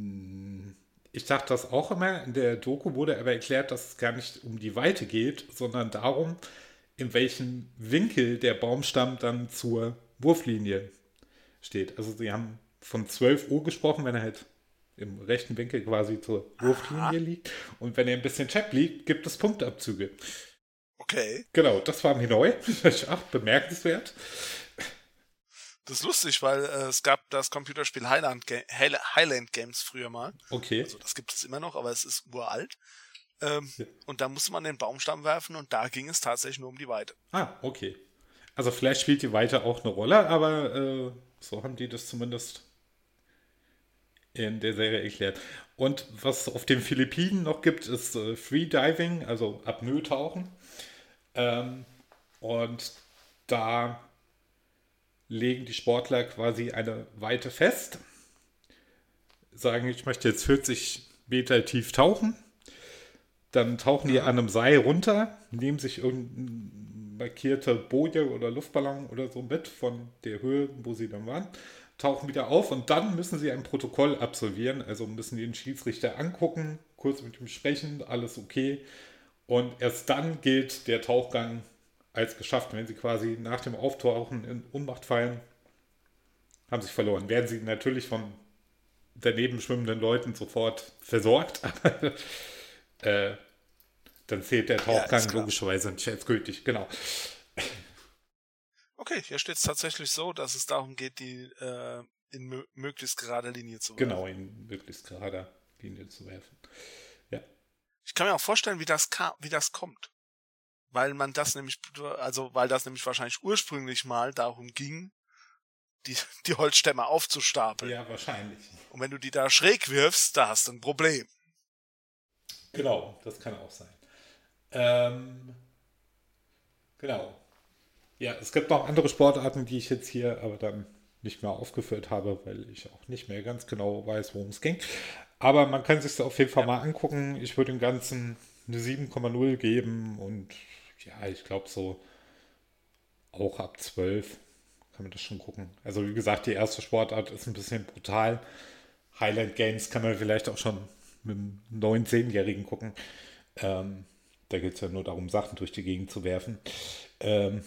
ich dachte das auch immer. In der Doku wurde aber erklärt, dass es gar nicht um die Weite geht, sondern darum, in welchem Winkel der Baumstamm dann zur Wurflinie steht. Also sie haben von 12 Uhr gesprochen, wenn er halt im rechten Winkel quasi zur Wurflinie liegt. Und wenn er ein bisschen check liegt, gibt es Punktabzüge. Okay. Genau, das war mir neu. (laughs) Auch bemerkenswert. Das ist lustig, weil äh, es gab das Computerspiel Highland, Ga Highla- Highland Games früher mal. Okay. Also das gibt es immer noch, aber es ist uralt. Ähm, Ja. Und da musste man den Baumstamm werfen und da ging es tatsächlich nur um die Weite. Ah, okay. Also vielleicht spielt die Weite auch eine Rolle, aber äh, so haben die das zumindest in der Serie erklärt. Und was es auf den Philippinen noch gibt, ist äh, Freediving, also Apnoe-Tauchen. Ähm, und da legen die Sportler quasi eine Weite fest, sagen, ich möchte jetzt 40 Meter tief tauchen. Dann tauchen die an einem Seil runter, nehmen sich irgendein markierte Boje oder Luftballon oder so mit von der Höhe, wo sie dann waren, tauchen wieder auf und dann müssen sie ein Protokoll absolvieren, also müssen den Schiedsrichter angucken, kurz mit ihm sprechen, alles okay. Und erst dann gilt der Tauchgang als geschafft. Wenn sie quasi nach dem Auftauchen in Unmacht fallen, haben sie verloren. Werden sie natürlich von daneben schwimmenden Leuten sofort versorgt, aber (laughs) äh, dann zählt der Tauchgang klar. logischerweise nicht als gültig. Genau. Okay, hier steht es tatsächlich so, dass es darum geht, die äh, in mö möglichst gerade Linie zu werfen. Genau, in möglichst gerader Linie zu werfen. Ja. Ich kann mir auch vorstellen, wie das kam, wie das kommt. Weil man das nämlich, also weil das nämlich wahrscheinlich ursprünglich mal darum ging, die, die Holzstämme aufzustapeln. ja, wahrscheinlich. Und wenn du die da schräg wirfst, da hast du ein Problem. Genau, das kann auch sein. Ähm, genau. Ja, es gibt noch andere Sportarten, die ich jetzt hier aber dann nicht mehr aufgeführt habe, weil ich auch nicht mehr ganz genau weiß, worum es ging. Aber man kann sich auf jeden Fall ja. mal angucken. Ich würde dem Ganzen eine 7,0 geben und ja, ich glaube so auch ab 12 kann man das schon gucken. Also wie gesagt, die erste Sportart ist ein bisschen brutal. Highland Games kann man vielleicht auch schon mit einem 9-, 10-Jährigen gucken. Ähm, da geht es ja nur darum, Sachen durch die Gegend zu werfen. Ähm,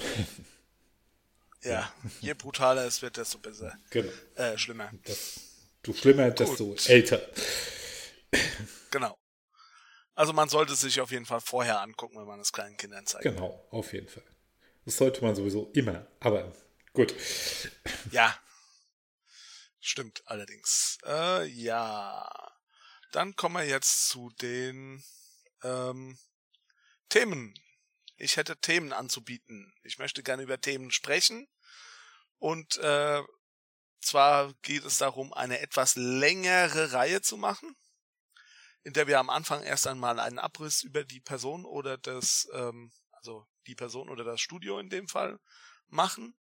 (laughs) ja, je brutaler es wird, desto besser. Genau. Äh, schlimmer. Das, du schlimmer, Gut. desto älter. Genau. Also man sollte sich auf jeden Fall vorher angucken, wenn man es kleinen Kindern zeigt. Genau, auf jeden Fall. Das sollte man sowieso immer, aber gut. Ja. Stimmt allerdings. Äh, ja. Dann kommen wir jetzt zu den ähm, Themen. Ich hätte Themen anzubieten. Ich möchte gerne über Themen sprechen. Und äh, zwar geht es darum, eine etwas längere Reihe zu machen, in der wir am Anfang erst einmal einen Abriss über die Person oder das, ähm, also die Person oder das Studio in dem Fall machen.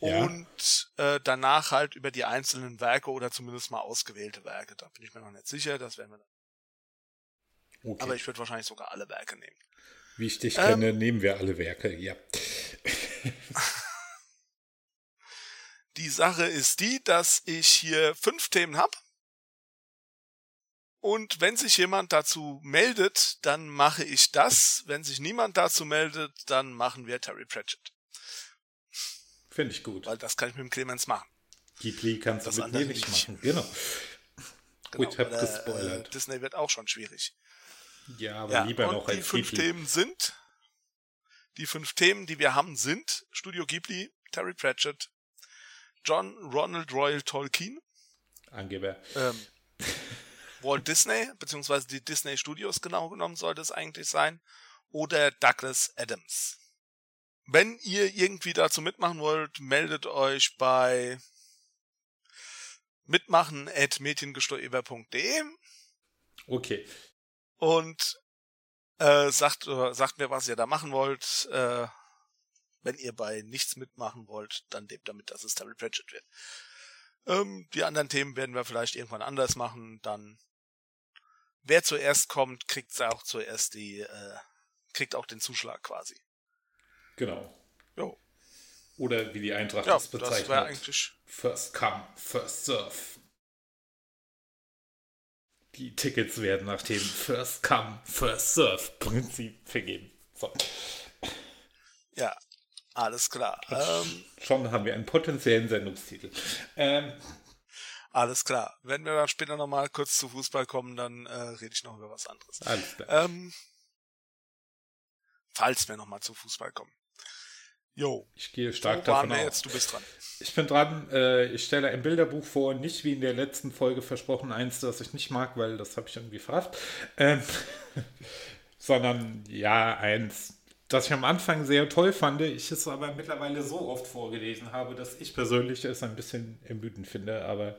Ja. Und äh, danach halt über die einzelnen Werke oder zumindest mal ausgewählte Werke. Da bin ich mir noch nicht sicher, das werden wir dann. Okay. Aber ich würde wahrscheinlich sogar alle Werke nehmen. Wie ich dich ähm, kenne, nehmen wir alle Werke, ja. (laughs) die Sache ist die, dass ich hier fünf Themen habe. Und wenn sich jemand dazu meldet, dann mache ich das. Wenn sich niemand dazu meldet, dann machen wir Terry Pratchett. Finde ich gut. Weil das kann ich mit dem Clemens machen. Ghibli kannst das du mit mir nicht machen. Genau. (laughs) genau gut, habe gespoilert. Äh, Disney wird auch schon schwierig. Ja, aber ja, lieber noch als Die fünf Ghibli. Themen sind, die fünf Themen, die wir haben, sind Studio Ghibli, Terry Pratchett, John Ronald Royal Tolkien, Angeber. Ähm, Walt Disney, beziehungsweise die Disney Studios genau genommen sollte es eigentlich sein, oder Douglas Adams. Wenn ihr irgendwie dazu mitmachen wollt, meldet euch bei mitmachen at mädchengesteuer.de. Okay und äh, sagt, äh, sagt mir, was ihr da machen wollt. Äh, wenn ihr bei nichts mitmachen wollt, dann lebt damit, dass es Terry Pratchett wird. Ähm, die anderen Themen werden wir vielleicht irgendwann anders machen. Dann wer zuerst kommt, kriegt auch zuerst die, äh, kriegt auch den Zuschlag quasi. Genau. Jo. Oder wie die Eintracht ja, das bezeichnet. Das wäre eigentlich. First come, first serve. Die Tickets werden nach dem First Come, First Serve Prinzip vergeben. So. Ja, alles klar. Ähm, schon haben wir einen potenziellen Sendungstitel. Ähm, alles klar. Wenn wir dann später nochmal kurz zu Fußball kommen, dann äh, rede ich noch über was anderes. Alles klar. Ähm, falls wir nochmal zu Fußball kommen. Jo. Ich gehe stark Wo davon aus. Jetzt? Du bist dran. Ich bin dran. Äh, ich stelle ein Bilderbuch vor, nicht wie in der letzten Folge versprochen, eins, das ich nicht mag, weil das habe ich irgendwie verrafft. Ähm, (laughs) sondern ja, eins, das ich am Anfang sehr toll fand, ich es aber mittlerweile so oft vorgelesen habe, dass ich persönlich es ein bisschen ermüdend finde. Aber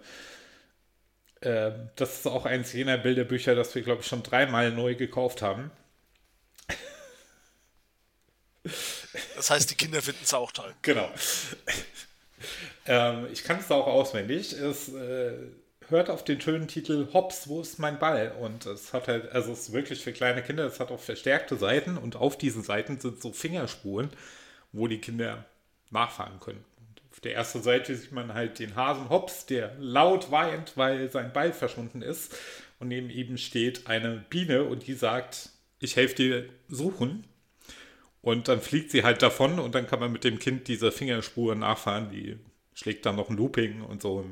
äh, das ist auch eins jener Bilderbücher, das wir, glaube ich, schon dreimal neu gekauft haben. (laughs) Das heißt, die Kinder finden es auch toll. Genau. (laughs) ähm, ich kann es auch auswendig. Es äh, hört auf den schönen Titel Hops, wo ist mein Ball? Und es hat halt, also es ist wirklich für kleine Kinder, es hat auch verstärkte Seiten und auf diesen Seiten sind so Fingerspuren, wo die Kinder nachfahren können. Und auf der ersten Seite sieht man halt den Hasen Hops, der laut weint, weil sein Ball verschwunden ist. Und neben ihm steht eine Biene und die sagt, ich helfe dir suchen. Und dann fliegt sie halt davon und dann kann man mit dem Kind diese Fingerspur nachfahren. Die schlägt dann noch ein Looping und so,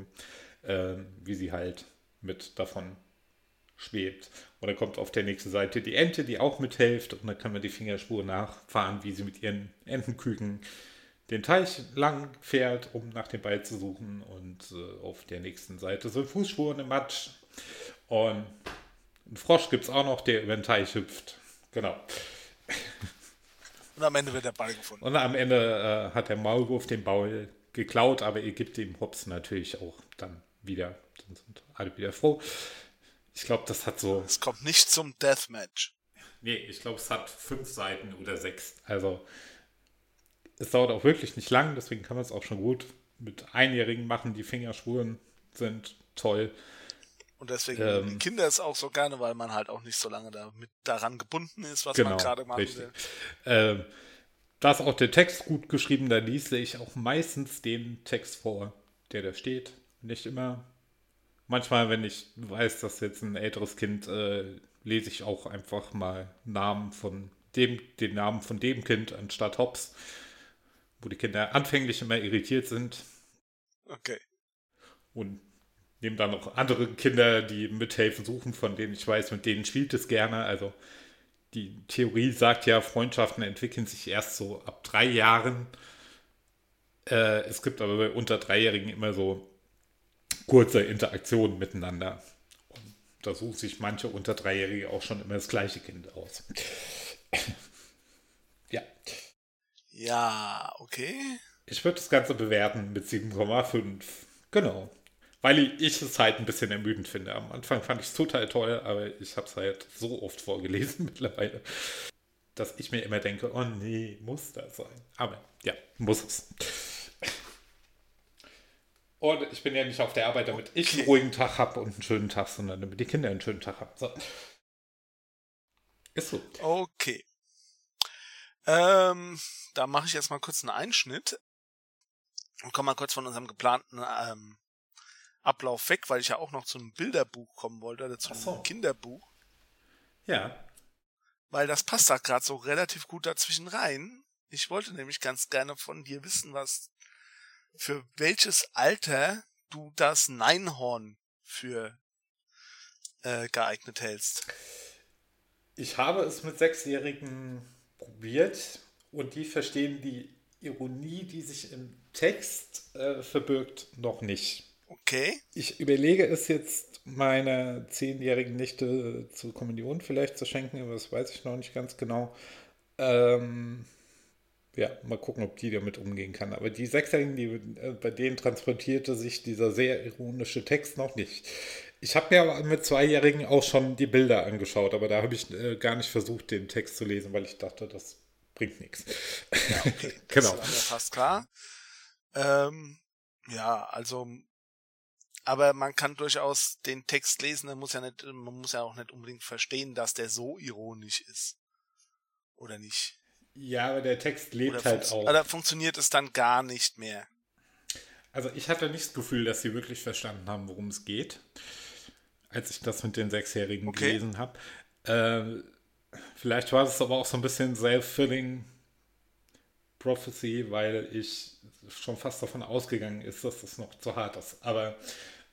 äh, wie sie halt mit davon schwebt. Und dann kommt auf der nächsten Seite die Ente, die auch mithilft. Und dann kann man die Fingerspur nachfahren, wie sie mit ihren Entenküken den Teich lang fährt, um nach dem Ball zu suchen. Und äh, auf der nächsten Seite sind Fußspuren im Matsch. Und einen Frosch gibt es auch noch, der über den Teich hüpft. Genau. (laughs) Und am Ende wird der Ball gefunden. Und am Ende äh, hat der Maulwurf den Ball geklaut, aber ihr gibt dem Hops natürlich auch dann wieder. Dann sind alle wieder froh. Ich glaube, das hat so. Es kommt nicht zum Deathmatch. Nee, ich glaube, es hat fünf Seiten oder sechs. Also, es dauert auch wirklich nicht lang, deswegen kann man es auch schon gut mit Einjährigen machen. Die Fingerspuren sind toll. Und deswegen Ähm. die Kinder es auch so gerne, weil man halt auch nicht so lange damit daran gebunden ist, was Genau, man gerade machen richtig. will. Ähm, da ist auch der Text gut geschrieben, da lese ich auch meistens den Text vor, der da steht. Nicht immer. Manchmal, wenn ich weiß, dass jetzt ein älteres Kind, äh, lese ich auch einfach mal Namen von dem, den Namen von dem Kind anstatt Hops, wo die Kinder anfänglich immer irritiert sind Okay. und nehme dann noch andere Kinder, die mithelfen, suchen, von denen ich weiß, mit denen spielt es gerne. Also die Theorie sagt ja, Freundschaften entwickeln sich erst so ab drei Jahren. Äh, es gibt aber bei unter Dreijährigen immer so kurze Interaktionen miteinander. Und da suchen sich manche unter Dreijährige auch schon immer das gleiche Kind aus. (laughs) ja, Ja, okay. ich würde das Ganze bewerten mit 7,5. Genau. Weil ich, es halt ein bisschen ermüdend finde. Am Anfang fand ich es total toll, aber ich habe es halt so oft vorgelesen (laughs) mittlerweile, dass ich mir immer denke, oh nee, muss das sein. Aber ja, muss es. Und ich bin ja nicht auf der Arbeit, damit ich einen ruhigen Tag habe und einen schönen Tag, sondern damit die Kinder einen schönen Tag haben. So. Ist so. Okay. Ähm, da mache ich jetzt mal kurz einen Einschnitt und komme mal kurz von unserem geplanten ähm, Ablauf weg, weil ich ja auch noch zu einem Bilderbuch kommen wollte oder zu Ach so. einem Kinderbuch, Ja. weil das passt da gerade so relativ gut dazwischen rein. Ich wollte nämlich ganz gerne von dir wissen, was für welches Alter du das Neinhorn für äh, geeignet hältst. Ich habe es mit Sechsjährigen probiert und die verstehen die Ironie, die sich im Text äh, verbirgt, noch nicht. Okay. Ich überlege es jetzt meiner zehnjährigen Nichte zur Kommunion vielleicht zu schenken, aber das weiß ich noch nicht ganz genau. Ähm, ja, mal gucken, ob die damit umgehen kann. Aber die Sechsjährigen, die, äh, bei denen transportierte sich dieser sehr ironische Text noch nicht. Ich habe mir aber mit Zweijährigen auch schon die Bilder angeschaut, aber da habe ich äh, gar nicht versucht, den Text zu lesen, weil ich dachte, das bringt nichts. Ja, okay. (laughs) Genau. Das war mir fast klar. Ähm, ja, also, aber man kann durchaus den Text lesen, man muss ja nicht, man muss ja auch nicht unbedingt verstehen, dass der so ironisch ist. Oder nicht? Ja, aber der Text lebt halt auch. oder funktioniert es dann gar nicht mehr? Also ich hatte nicht das Gefühl, dass sie wirklich verstanden haben, worum es geht, als ich das mit den Sechsjährigen Okay. gelesen habe. Äh, vielleicht war es aber auch so ein bisschen self-filling Prophecy, weil ich schon fast davon ausgegangen ist, dass das noch zu hart ist. Aber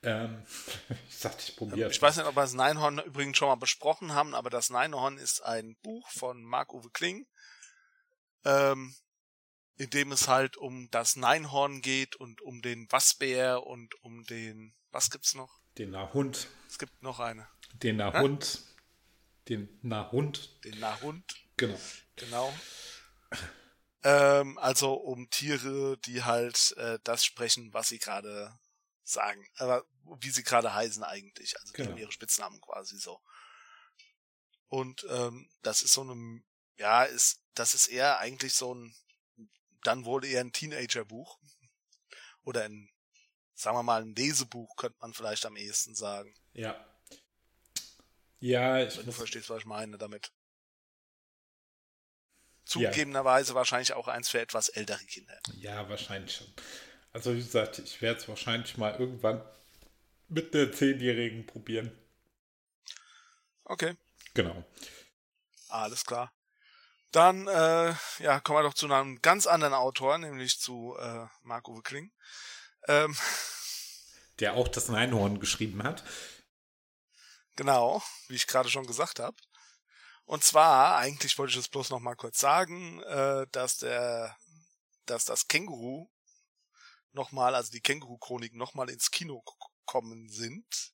ähm, (laughs) ich dachte, ich probiere Ich weiß nicht, ob wir das Neinhorn übrigens schon mal besprochen haben, aber das Neinhorn ist ein Buch von Marc-Uwe Kling, ähm, in dem es halt um das Neinhorn geht und um den Wasbär und um den, was gibt's noch? Den Nahhund, Es gibt noch eine. den Nahhund, den Nahhund, Den Nahhund, genau. genau. Ähm, also um Tiere, die halt äh, das sprechen, was sie gerade sagen. Aber wie sie gerade heißen eigentlich. Also Genau. haben ihre Spitznamen quasi so. Und ähm, das ist so eine, ja, ist, das ist eher eigentlich so ein, dann wohl eher ein Teenagerbuch. Oder ein, sagen wir mal, ein Lesebuch, könnte man vielleicht am ehesten sagen. Ja. Ja, ich Wenn du verstehst, was ich meine damit. Zugegebenerweise wahrscheinlich auch eins für etwas ältere Kinder. Ja, wahrscheinlich schon. Also wie gesagt, ich werde es wahrscheinlich mal irgendwann mit einer Zehnjährigen probieren. Okay, Genau. alles klar. Dann äh, ja, kommen wir doch zu einem ganz anderen Autor, nämlich zu äh, Marc-Uwe Kling. Ähm, (laughs) Der auch das Neinhorn geschrieben hat. genau, wie ich gerade schon gesagt habe. Und zwar, eigentlich wollte ich es bloß noch mal kurz sagen, äh, dass der, dass das Känguru nochmal, also die Känguru-Chroniken nochmal ins Kino k- kommen sind.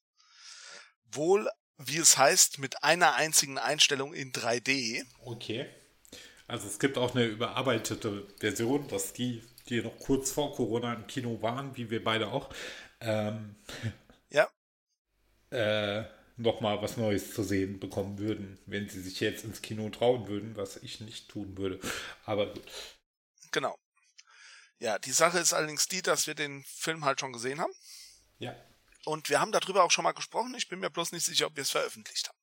Wohl, wie es heißt, mit einer einzigen Einstellung in 3D. Okay. Also es gibt auch eine überarbeitete Version, dass die, die noch kurz vor Corona im Kino waren, wie wir beide auch, ähm, (laughs) Ja, äh, nochmal was Neues zu sehen bekommen würden, wenn sie sich jetzt ins Kino trauen würden, was ich nicht tun würde. Aber gut. genau. Ja, die Sache ist allerdings die, dass wir den Film halt schon gesehen haben. Ja. Und wir haben darüber auch schon mal gesprochen. Ich bin mir bloß nicht sicher, ob wir es veröffentlicht haben.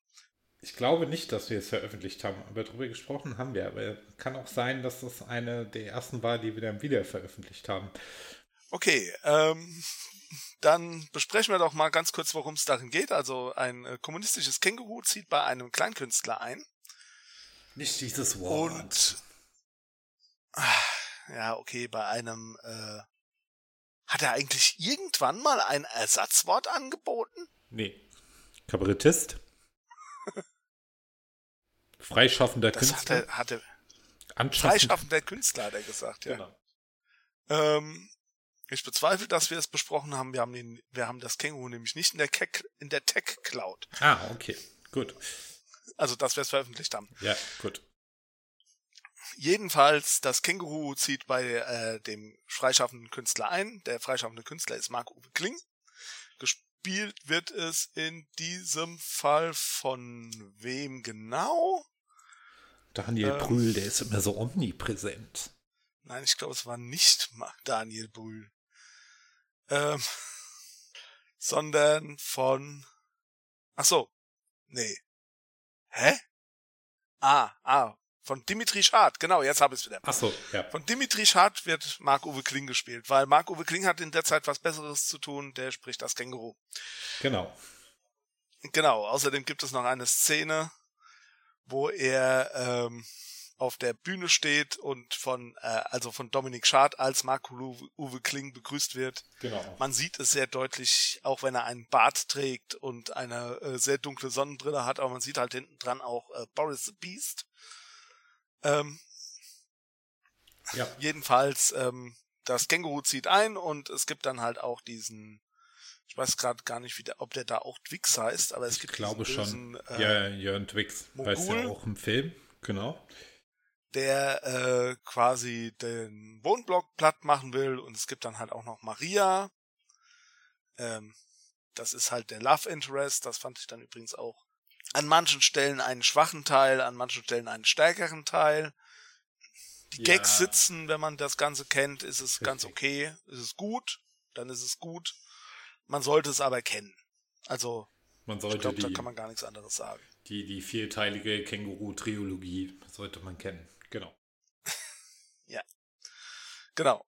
Ich glaube nicht, dass wir es veröffentlicht haben, aber darüber gesprochen haben wir. Aber kann auch sein, dass das eine der ersten war, die wir dann wieder veröffentlicht haben. Okay, ähm, dann besprechen wir doch mal ganz kurz, worum es darin geht. Also ein äh, kommunistisches Känguru zieht bei einem Kleinkünstler ein. Nicht dieses Wort. Und ah, ja, okay, bei einem äh, hat er eigentlich irgendwann mal ein Ersatzwort angeboten? Nee. Kabarettist? (laughs) Freischaffender Das Künstler? hatte, hatte Anschaffend- freischaffender Künstler, hat er gesagt, ja. Genau. Ähm, ich bezweifle, dass wir es besprochen haben. Wir haben, den, wir haben das Känguru nämlich nicht in der, Keck, in der Tech Cloud. Ah, okay. Gut. Also, dass wir es veröffentlicht haben. Ja, gut. Jedenfalls, das Känguru zieht bei äh, dem freischaffenden Künstler ein. Der freischaffende Künstler ist Marc-Uwe Kling. Gespielt wird es in diesem Fall von wem genau? Daniel Ähm. Brühl, der ist immer so omnipräsent. Nein, ich glaube, es war nicht Daniel Brühl. Ähm, (laughs) sondern von. Ach so. Nee. Hä? Ah, ah. Von Dimitri Schad. Genau, jetzt habe ich es wieder. Ach so, ja. Von Dimitri Schad wird Marc-Uwe Kling gespielt, weil Marc-Uwe Kling hat in der Zeit was Besseres zu tun, der spricht das Känguru. Genau. Genau, außerdem gibt es noch eine Szene, wo er ähm, auf der Bühne steht und von, äh, also von Dominik Schad als Marc-Uwe Kling begrüßt wird. Genau. Man sieht es sehr deutlich, auch wenn er einen Bart trägt und eine äh, sehr dunkle Sonnenbrille hat, aber man sieht halt hinten dran auch äh, Boris the Beast. Ähm, Ja. jedenfalls, ähm, das Känguru zieht ein und es gibt dann halt auch diesen, ich weiß gerade gar nicht, wie der, ob der da auch Twix heißt, aber es Ich gibt glaube diesen schon. äh, ja, Jörn Twix. Weißt Mogul. ja auch im Film. Genau. der äh, quasi den Wohnblock platt machen will und es gibt dann halt auch noch Maria. Ähm, das ist halt der Love Interest, das fand ich dann übrigens auch an manchen Stellen einen schwachen Teil, an manchen Stellen einen stärkeren Teil. Die Ja. Gags sitzen, wenn man das Ganze kennt, ist es ganz Richtig. okay, ist es gut, dann ist es gut. Man sollte es aber kennen. Also, Man ich sollte glaube, da kann man gar nichts anderes sagen. die, die vierteilige Känguru-Triologie sollte man kennen. Genau. (laughs) Genau.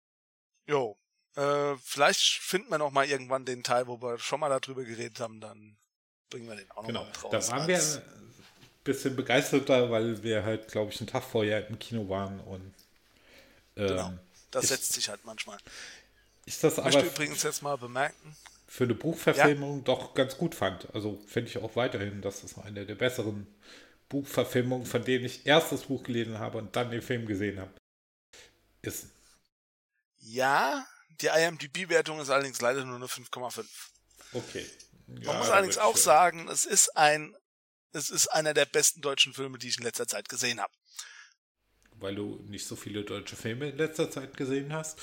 Jo. Äh, vielleicht finden wir noch mal irgendwann den Teil, wo wir schon mal darüber geredet haben, dann bringen wir den auch noch Genau. mal mit raus. Da waren wir ein bisschen begeisterter, weil wir halt, glaube ich, einen Tag vorher im Kino waren und ähm, Genau. Das ist- setzt sich halt manchmal. ist das Ich möchte übrigens jetzt mal bemerken, für eine Buchverfilmung doch ganz gut fand. Also finde ich auch weiterhin, dass das eine der besseren Buchverfilmungen, von denen ich erst das Buch gelesen habe und dann den Film gesehen habe, ist. ja, die IMDb-Wertung ist allerdings leider nur eine 5,5. Okay. Man muss allerdings auch sagen, es ist ein, es ist einer der besten deutschen Filme, die ich in letzter Zeit gesehen habe. Weil du nicht so viele deutsche Filme in letzter Zeit gesehen hast.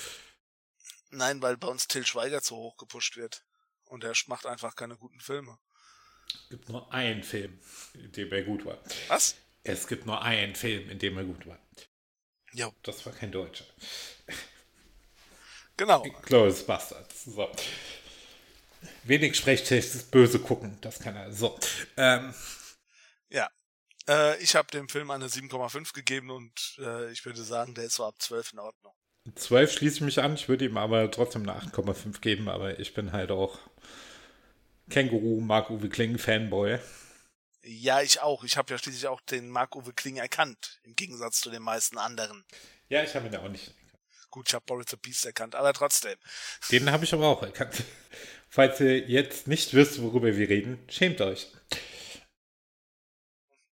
Nein, weil bei uns Till Schweiger zu hoch gepusht wird. Und er macht einfach keine guten Filme. Es gibt nur einen Film, in dem er gut war. Was? Es gibt nur einen Film, in dem er gut war. Ja, Das war kein Deutscher. genau. Glorious Bastards. So. Wenig Sprechtext ist böse gucken, das kann er. So. Ähm, Ja. Äh, ich habe dem Film eine 7,5 gegeben und äh, ich würde sagen, der ist so ab 12 in Ordnung. 12 schließe ich mich an, ich würde ihm aber trotzdem eine 8,5 geben, aber ich bin halt auch Känguru, Marc-Uwe Kling, Fanboy. Ja, ich auch. Ich habe ja schließlich auch den Marc-Uwe Kling erkannt, im Gegensatz zu den meisten anderen. Ja, ich habe ihn ja auch nicht. Gut, ich habe Boris the Beast erkannt, aber trotzdem. Den habe ich aber auch erkannt. Falls ihr jetzt nicht wisst, worüber wir reden, schämt euch.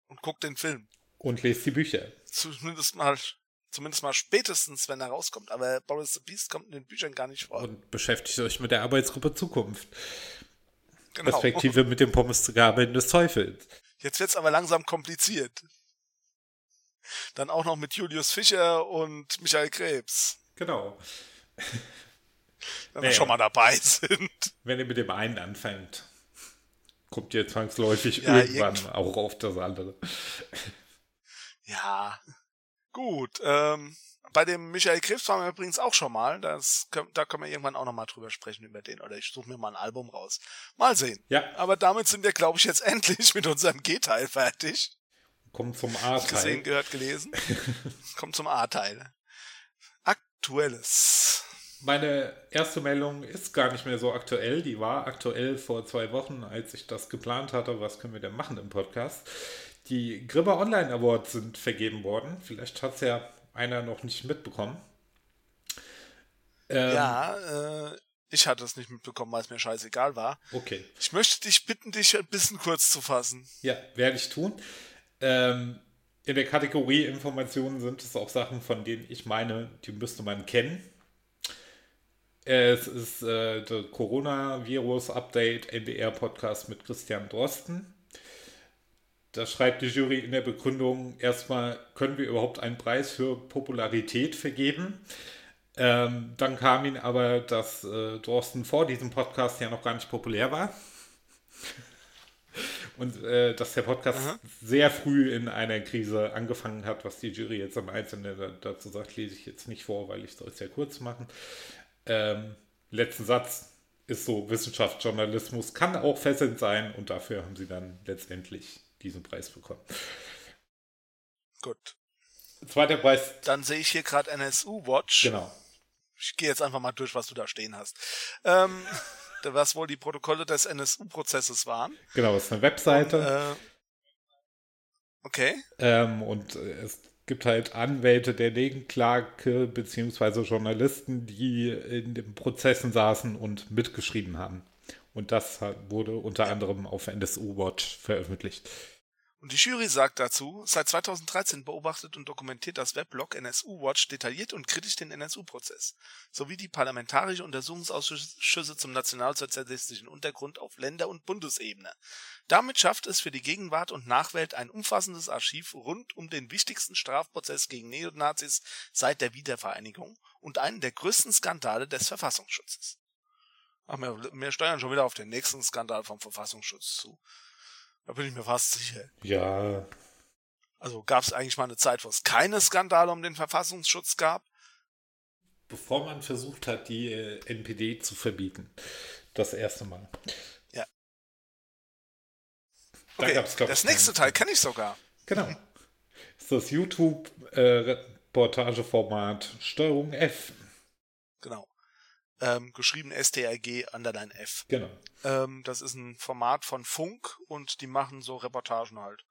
Und guckt den Film. Und lest die Bücher. Zumindest mal, zumindest mal spätestens, wenn er rauskommt. Aber Boris the Beast kommt in den Büchern gar nicht vor. Und beschäftigt euch mit der Arbeitsgruppe Zukunft. genau. Respektive mit dem Pommes des Teufels. Jetzt wird's aber langsam kompliziert. Dann auch noch mit Julius Fischer und Michael Krebs. Genau. Wenn wir Naja. schon mal dabei sind. Wenn ihr mit dem einen anfängt, kommt ihr zwangsläufig Ja, irgendwann irgend- auch auf das andere. Ja. Gut. Ähm, Bei dem Michael Krebs waren wir übrigens auch schon mal. Das, da können wir irgendwann auch nochmal drüber sprechen über den. Oder ich suche mir mal ein Album raus. Mal sehen. Ja. Aber damit sind wir, glaube ich, jetzt (laughs) endlich mit unserem G-Teil fertig. Kommt zum A-Teil. Gesehen, gehört, gelesen. (laughs) Kommt zum A-Teil. Aktuelles. Meine erste Meldung ist gar nicht mehr so aktuell. Die war aktuell vor zwei Wochen, als ich das geplant hatte. Was können wir denn machen im Podcast? Die Gribber Online Awards sind vergeben worden. Vielleicht hat es ja einer noch nicht mitbekommen. Ähm, ja, äh, ich hatte es nicht mitbekommen, weil es mir scheißegal war. Okay. Ich möchte dich bitten, dich ein bisschen kurz zu fassen. Ja, werde ich tun. Ähm, in der Kategorie Informationen sind es auch Sachen, von denen ich meine, die müsste man kennen. Es ist äh, der Coronavirus-Update NDR-Podcast mit Christian Drosten. Da schreibt die Jury in der Begründung erstmal, können wir überhaupt einen Preis für Popularität vergeben? Ähm, dann kam ihnen aber, dass äh, Drosten vor diesem Podcast ja noch gar nicht populär war. (laughs) Und äh, dass der Podcast Aha. sehr früh in einer Krise angefangen hat, was die Jury jetzt am Einzelnen dazu sagt, lese ich jetzt nicht vor, weil ich soll es ja kurz machen. Ähm, letzten Satz ist so, Wissenschaftsjournalismus kann auch fesselnd sein und dafür haben sie dann letztendlich diesen Preis bekommen. Gut. Zweiter Preis. Dann sehe ich hier gerade NSU Watch. Genau. Ich gehe jetzt einfach mal durch, was du da stehen hast. Ähm, (laughs) was wohl die Protokolle des NSU-Prozesses waren. Genau, das ist eine Webseite. Und, äh, okay. Ähm, und es gibt halt Anwälte der Nebenklage beziehungsweise Journalisten, die in den Prozessen saßen und mitgeschrieben haben. Und das wurde unter anderem auf NSU Watch veröffentlicht. Und die Jury sagt dazu, seit 2013 beobachtet und dokumentiert das Weblog NSU Watch detailliert und kritisch den NSU-Prozess, sowie die parlamentarische Untersuchungsausschüsse zum nationalsozialistischen Untergrund auf Länder- und Bundesebene. Damit schafft es für die Gegenwart und Nachwelt ein umfassendes Archiv rund um den wichtigsten Strafprozess gegen Neonazis seit der Wiedervereinigung und einen der größten Skandale des Verfassungsschutzes. Ach, wir, wir steuern schon wieder auf den nächsten Skandal vom Verfassungsschutz zu. Da bin ich mir fast sicher. Ja. Also gab es eigentlich mal eine Zeit, wo es keine Skandale um den Verfassungsschutz gab? Bevor man versucht hat, die äh, NPD zu verbieten. Das erste Mal. Ja. Da okay, gab's, das nächste Teil kenne ich sogar. Genau. Das ist das YouTube-Reportageformat äh, Steuerung F. Ähm, geschrieben STRG Underline F. Genau. Ähm, das ist ein Format von Funk und die machen so Reportagen halt.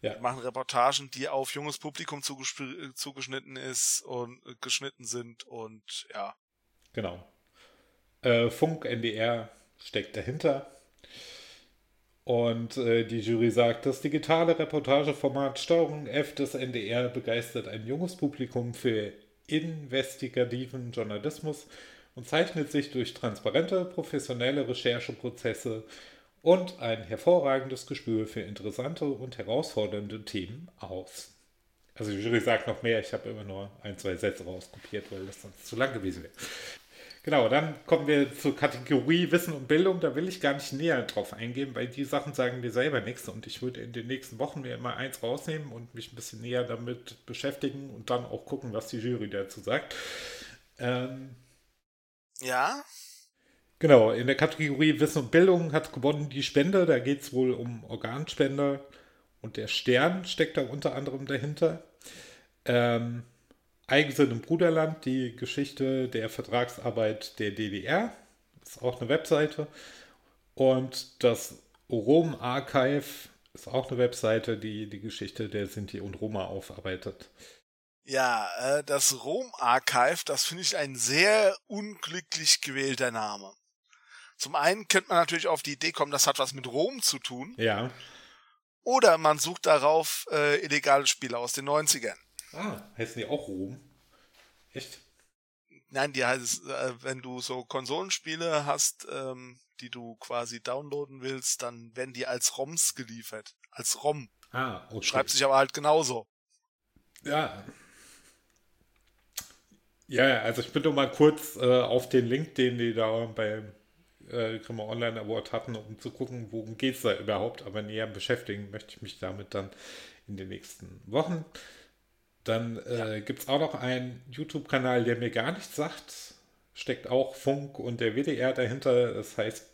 Ja. Die machen Reportagen, die auf junges Publikum zugeschnitten ist und äh, geschnitten sind und ja. Genau. Äh, Funk NDR steckt dahinter. Und äh, die Jury sagt, das digitale Reportageformat Steuerung F des NDR begeistert ein junges Publikum für investigativen Journalismus und zeichnet sich durch transparente, professionelle Rechercheprozesse und ein hervorragendes Gespür für interessante und herausfordernde Themen aus. Also die Jury sagt noch mehr, ich habe immer nur ein, zwei Sätze rauskopiert, weil das sonst zu lang gewesen wäre. Genau, dann kommen wir zur Kategorie Wissen und Bildung. Da will ich gar nicht näher drauf eingehen, weil die Sachen sagen mir selber nichts und ich würde in den nächsten Wochen mir immer eins rausnehmen und mich ein bisschen näher damit beschäftigen und dann auch gucken, was die Jury dazu sagt. Ähm, ja. Genau, in der Kategorie Wissen und Bildung hat gewonnen die Spende. Da geht es wohl um Organspender und der Stern steckt da unter anderem dahinter. Ähm, Eigensinn im Bruderland, die Geschichte der Vertragsarbeit der DDR. Ist auch eine Webseite. Und das Rom Archive ist auch eine Webseite, die die Geschichte der Sinti und Roma aufarbeitet. Ja, äh, das Rom Archive, das finde ich ein sehr unglücklich gewählter Name. Zum einen könnte man natürlich auf die Idee kommen, das hat was mit Rom zu tun. Ja. Oder man sucht darauf äh, illegale Spiele aus den 90ern. Ah, heißen die auch Rom? Echt? Nein, die heißt, äh, wenn du so Konsolenspiele hast, ähm, die du quasi downloaden willst, dann werden die als ROMs geliefert. Als ROM. Ah, okay. Schreibt sich aber halt genauso. Ja. Ja, also ich bin nur mal kurz äh, auf den Link, den die da beim äh, Grimmer Online Award hatten, um zu gucken, worum geht es da überhaupt. Aber näher beschäftigen möchte ich mich damit dann in den nächsten Wochen. Dann äh, ja. gibt es auch noch einen YouTube-Kanal, der mir gar nichts sagt. Steckt auch Funk und der WDR dahinter. Das heißt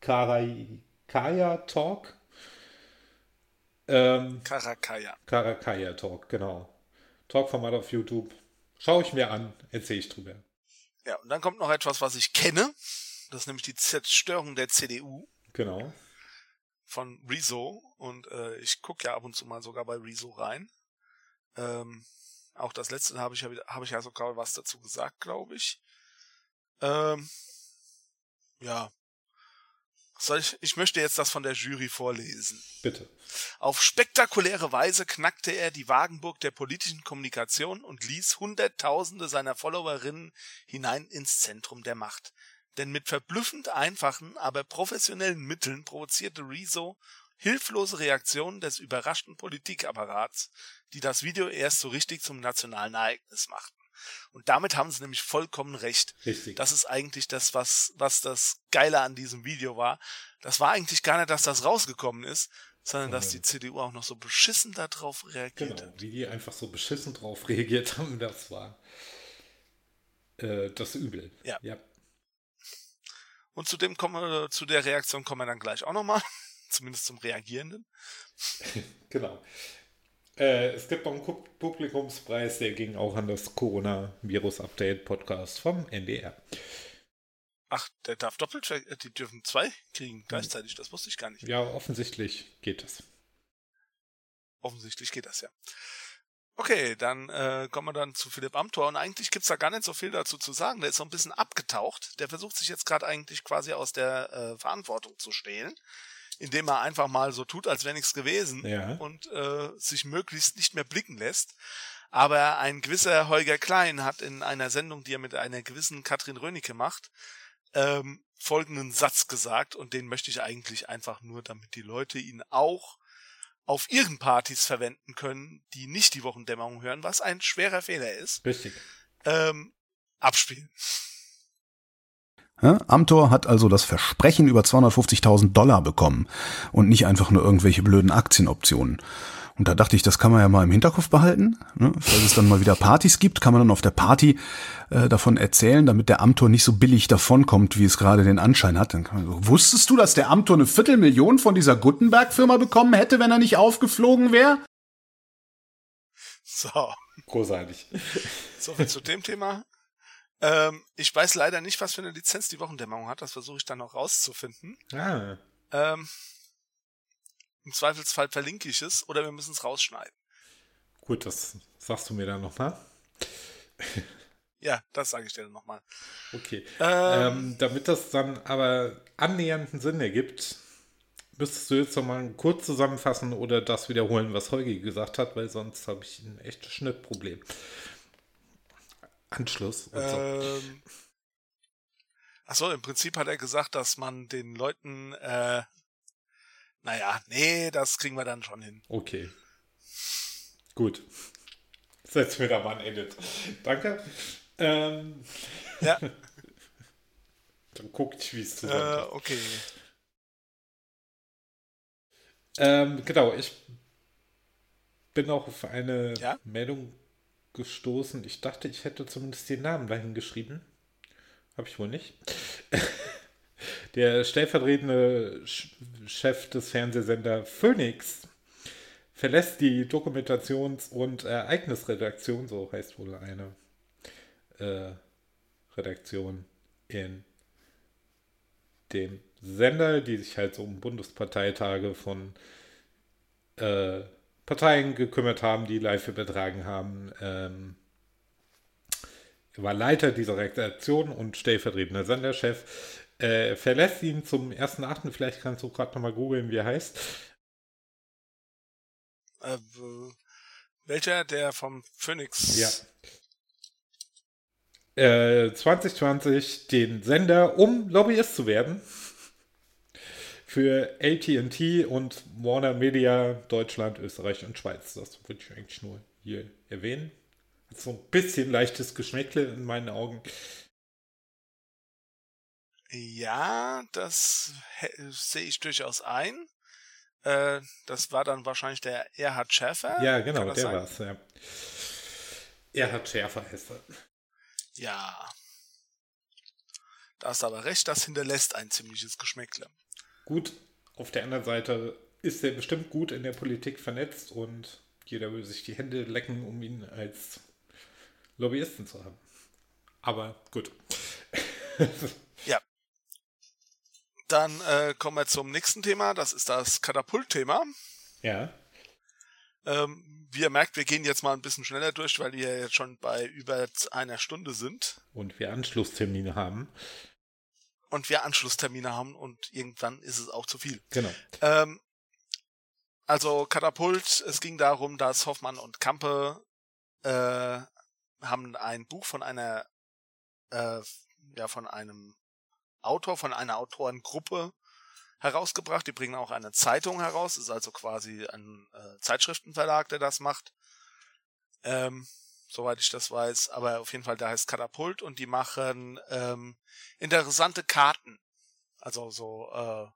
Karakaya Talk. Ähm, Karakaya. Karakaya Talk, genau. Talk-Format auf YouTube. Schaue ich mir an, erzähle ich drüber. Ja, und dann kommt noch etwas, was ich kenne. Das ist nämlich die Zerstörung der CDU. Genau. Von Rezo. Und äh, ich gucke ja ab und zu mal sogar bei Rezo rein. Ähm, auch das letzte habe ich habe ich ja sogar was dazu gesagt, glaube ich. Ähm, ja. Soll ich, ich möchte jetzt das von der Jury vorlesen. Bitte. Auf spektakuläre Weise knackte er die Wagenburg der politischen Kommunikation und ließ Hunderttausende seiner Followerinnen hinein ins Zentrum der Macht. Denn mit verblüffend einfachen, aber professionellen Mitteln provozierte Rezo hilflose Reaktionen des überraschten Politikapparats, die das Video erst so richtig zum nationalen Ereignis machten. Und damit haben sie nämlich vollkommen recht. Richtig. Das ist eigentlich das, was, was das Geile an diesem Video war. Das war eigentlich gar nicht, dass das rausgekommen ist, sondern dass die CDU auch noch so beschissen darauf reagiert genau, hat. Wie die einfach so beschissen drauf (laughs) reagiert haben, das war äh, das Übel. Ja. ja. Und zu dem kommen wir, zu der Reaktion kommen wir dann gleich auch nochmal. Zumindest zum Reagierenden. (laughs) genau. Äh, es gibt noch einen Publikumspreis, der ging auch an das Corona-Virus-Update-Podcast vom NDR. Ach, der darf doppelt, äh, die dürfen zwei kriegen gleichzeitig, das wusste ich gar nicht. Ja, offensichtlich geht das. Offensichtlich geht das, ja. Okay, dann äh, kommen wir dann zu Philipp Amthor und eigentlich gibt's da gar nicht so viel dazu zu sagen. Der ist so ein bisschen abgetaucht. Der versucht sich jetzt gerade eigentlich quasi aus der äh, Verantwortung zu stehlen indem er einfach mal so tut, als wäre nichts gewesen ja. und äh, sich möglichst nicht mehr blicken lässt. Aber ein gewisser Holger Klein hat in einer Sendung, die er mit einer gewissen Katrin Rönecke macht, ähm, folgenden Satz gesagt und den möchte ich eigentlich einfach nur, damit die Leute ihn auch auf ihren Partys verwenden können, die nicht die Wochendämmerung hören, was ein schwerer Fehler ist. Richtig. Ähm, abspielen. Ja, Amtor hat also das Versprechen über 250.000 Dollar bekommen und nicht einfach nur irgendwelche blöden Aktienoptionen. Und da dachte ich, das kann man ja mal im Hinterkopf behalten. Ne? Falls es dann mal wieder Partys gibt, kann man dann auf der Party äh, davon erzählen, damit der Amtor nicht so billig davonkommt, wie es gerade den Anschein hat. Dann kann man so, Wusstest du, dass der Amtor eine Viertelmillion von dieser Gutenberg-Firma bekommen hätte, wenn er nicht aufgeflogen wäre? So. Großartig. So viel zu dem Thema. Ähm, ich weiß leider nicht, was für eine Lizenz die Wochendämmerung hat. Das versuche ich dann noch rauszufinden. Ah. Ähm, Im Zweifelsfall verlinke ich es oder wir müssen es rausschneiden. Gut, das sagst du mir dann nochmal. (laughs) ja, das sage ich dir dann nochmal. Okay. Ähm, ähm, damit das dann aber annähernden Sinn ergibt, müsstest du jetzt nochmal kurz zusammenfassen oder das wiederholen, was Holgi gesagt hat, weil sonst habe ich ein echtes Schnittproblem. Anschluss. Und so. ähm, achso, im Prinzip hat er gesagt, dass man den Leuten, äh, naja, nee, das kriegen wir dann schon hin. Okay. Gut. Setz mir da mal ein Edit. Danke. Ähm, ja. (laughs) dann guck ich, wie es zusammen äh, Okay. Ähm, genau, ich bin auch auf eine ja? Meldung gestoßen. Ich dachte, ich hätte zumindest den Namen dahin geschrieben. Habe ich wohl nicht. (laughs) Der stellvertretende Chef des Fernsehsender Phoenix verlässt die Dokumentations- und Ereignisredaktion, so heißt wohl eine äh, Redaktion in dem Sender, die sich halt so um Bundesparteitage von äh, Parteien gekümmert haben, die live übertragen haben. Ähm, er war Leiter dieser Redaktion und stellvertretender Senderchef. Äh, verlässt ihn zum 1.8. Vielleicht kannst du gerade nochmal googeln, wie er heißt. Äh, welcher? Der vom Phoenix? Ja. Äh, 2020 den Sender, um Lobbyist zu werden für ATT und Warner Media Deutschland, Österreich und Schweiz. Das würde ich eigentlich nur hier erwähnen. Hat so ein bisschen leichtes Geschmäckle in meinen Augen. Ja, das sehe ich durchaus ein. Äh, das war dann wahrscheinlich der Erhard Schäfer. Ja, genau, der war es, ja. Er hat schärfer Hesse. Ja. Da hast du aber recht, das hinterlässt ein ziemliches Geschmäckle. Gut, auf der anderen Seite ist er bestimmt gut in der Politik vernetzt und jeder will sich die Hände lecken, um ihn als Lobbyisten zu haben. Aber gut. (laughs) ja. Dann äh, kommen wir zum nächsten Thema. Das ist das Katapult-Thema. Ja. Ähm, wie ihr merkt, wir gehen jetzt mal ein bisschen schneller durch, weil wir jetzt schon bei über einer Stunde sind. Und wir Anschlusstermine haben. Und wir Anschlusstermine haben und irgendwann ist es auch zu viel. Genau. Ähm, also Katapult, es ging darum, dass Hoffmann und Kampe äh, haben ein Buch von einer äh, ja von einem Autor, von einer Autorengruppe herausgebracht. Die bringen auch eine Zeitung heraus. Ist also quasi ein äh, Zeitschriftenverlag, der das macht. Ähm, soweit ich das weiß. Aber auf jeden Fall, der heißt Katapult und die machen ähm, interessante Karten. Also so äh,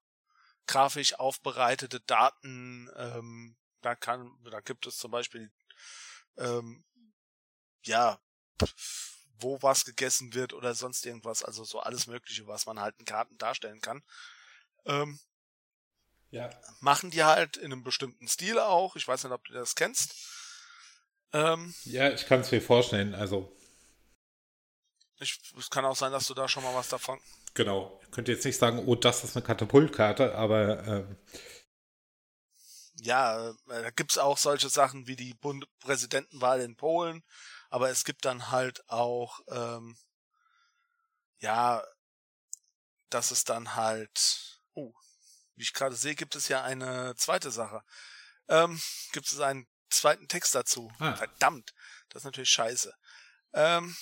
grafisch aufbereitete Daten. Ähm, da kann, da gibt es zum Beispiel ähm, ja wo was gegessen wird oder sonst irgendwas. Also so alles Mögliche, was man halt in Karten darstellen kann. Ähm, ja. Machen die halt in einem bestimmten Stil auch. Ich weiß nicht, ob du das kennst. Ähm, ja, ich kann es mir vorstellen. Also. Ich, es kann auch sein, dass du da schon mal was davon. Genau. Ich könnte jetzt nicht sagen, oh, das ist eine Katapultkarte, aber. Ähm, ja, äh, da gibt's auch solche Sachen wie die Bund Präsidentenwahl in Polen, aber es gibt dann halt auch, ähm, ja, dass es dann halt, oh, wie ich gerade sehe, gibt es ja eine zweite Sache. Ähm, gibt es einen zweiten Text dazu. Ah. Verdammt, das ist natürlich scheiße. Ähm,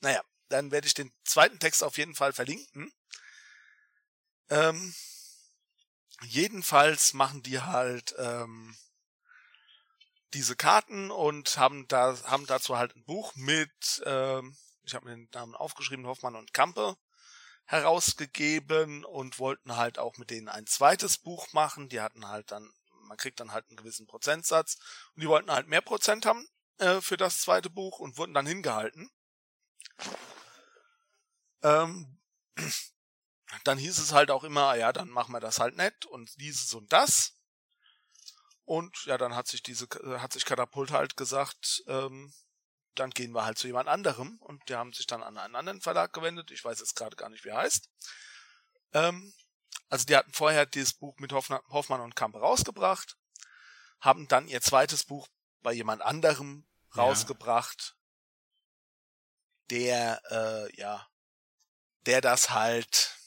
naja, dann werde ich den zweiten Text auf jeden Fall verlinken. Ähm, jedenfalls machen die halt ähm, diese Karten und haben da haben dazu halt ein Buch mit, ähm, ich habe mir den Namen aufgeschrieben, Hoffmann und Kampe herausgegeben und wollten halt auch mit denen ein zweites Buch machen. Die hatten halt dann, man kriegt dann halt einen gewissen Prozentsatz und die wollten halt mehr Prozent haben äh, für das zweite Buch und wurden dann hingehalten. Ähm, (clears throat) dann hieß es halt auch immer, ja, dann machen wir das halt nett und dieses und das. Und ja, dann hat sich diese, hat sich Katapult halt gesagt, ähm, dann gehen wir halt zu jemand anderem und die haben sich dann an einen anderen Verlag gewendet. Ich weiß jetzt gerade gar nicht, wie er heißt. Ähm, also die hatten vorher dieses Buch mit Hoffmann und Kamp rausgebracht, haben dann ihr zweites Buch bei jemand anderem rausgebracht, ja. der, äh, ja, der das halt,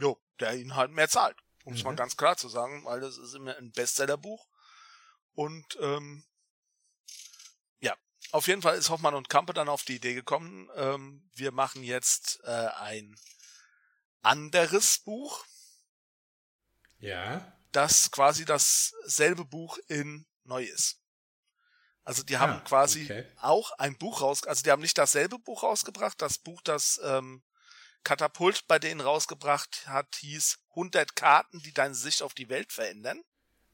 jo, der ihnen halt mehr zahlt um es mhm. mal ganz klar zu sagen, weil das ist immer ein Bestsellerbuch. Und ähm, ja, auf jeden Fall ist Hoffmann und Kampe dann auf die Idee gekommen, ähm, wir machen jetzt äh, ein anderes Buch. Ja. Das quasi dasselbe Buch in neu ist. Also die haben ah, quasi okay. auch ein Buch raus, also die haben nicht dasselbe Buch rausgebracht, das Buch, das ähm, Katapult bei denen rausgebracht hat, hieß 100 Karten, die deine Sicht auf die Welt verändern.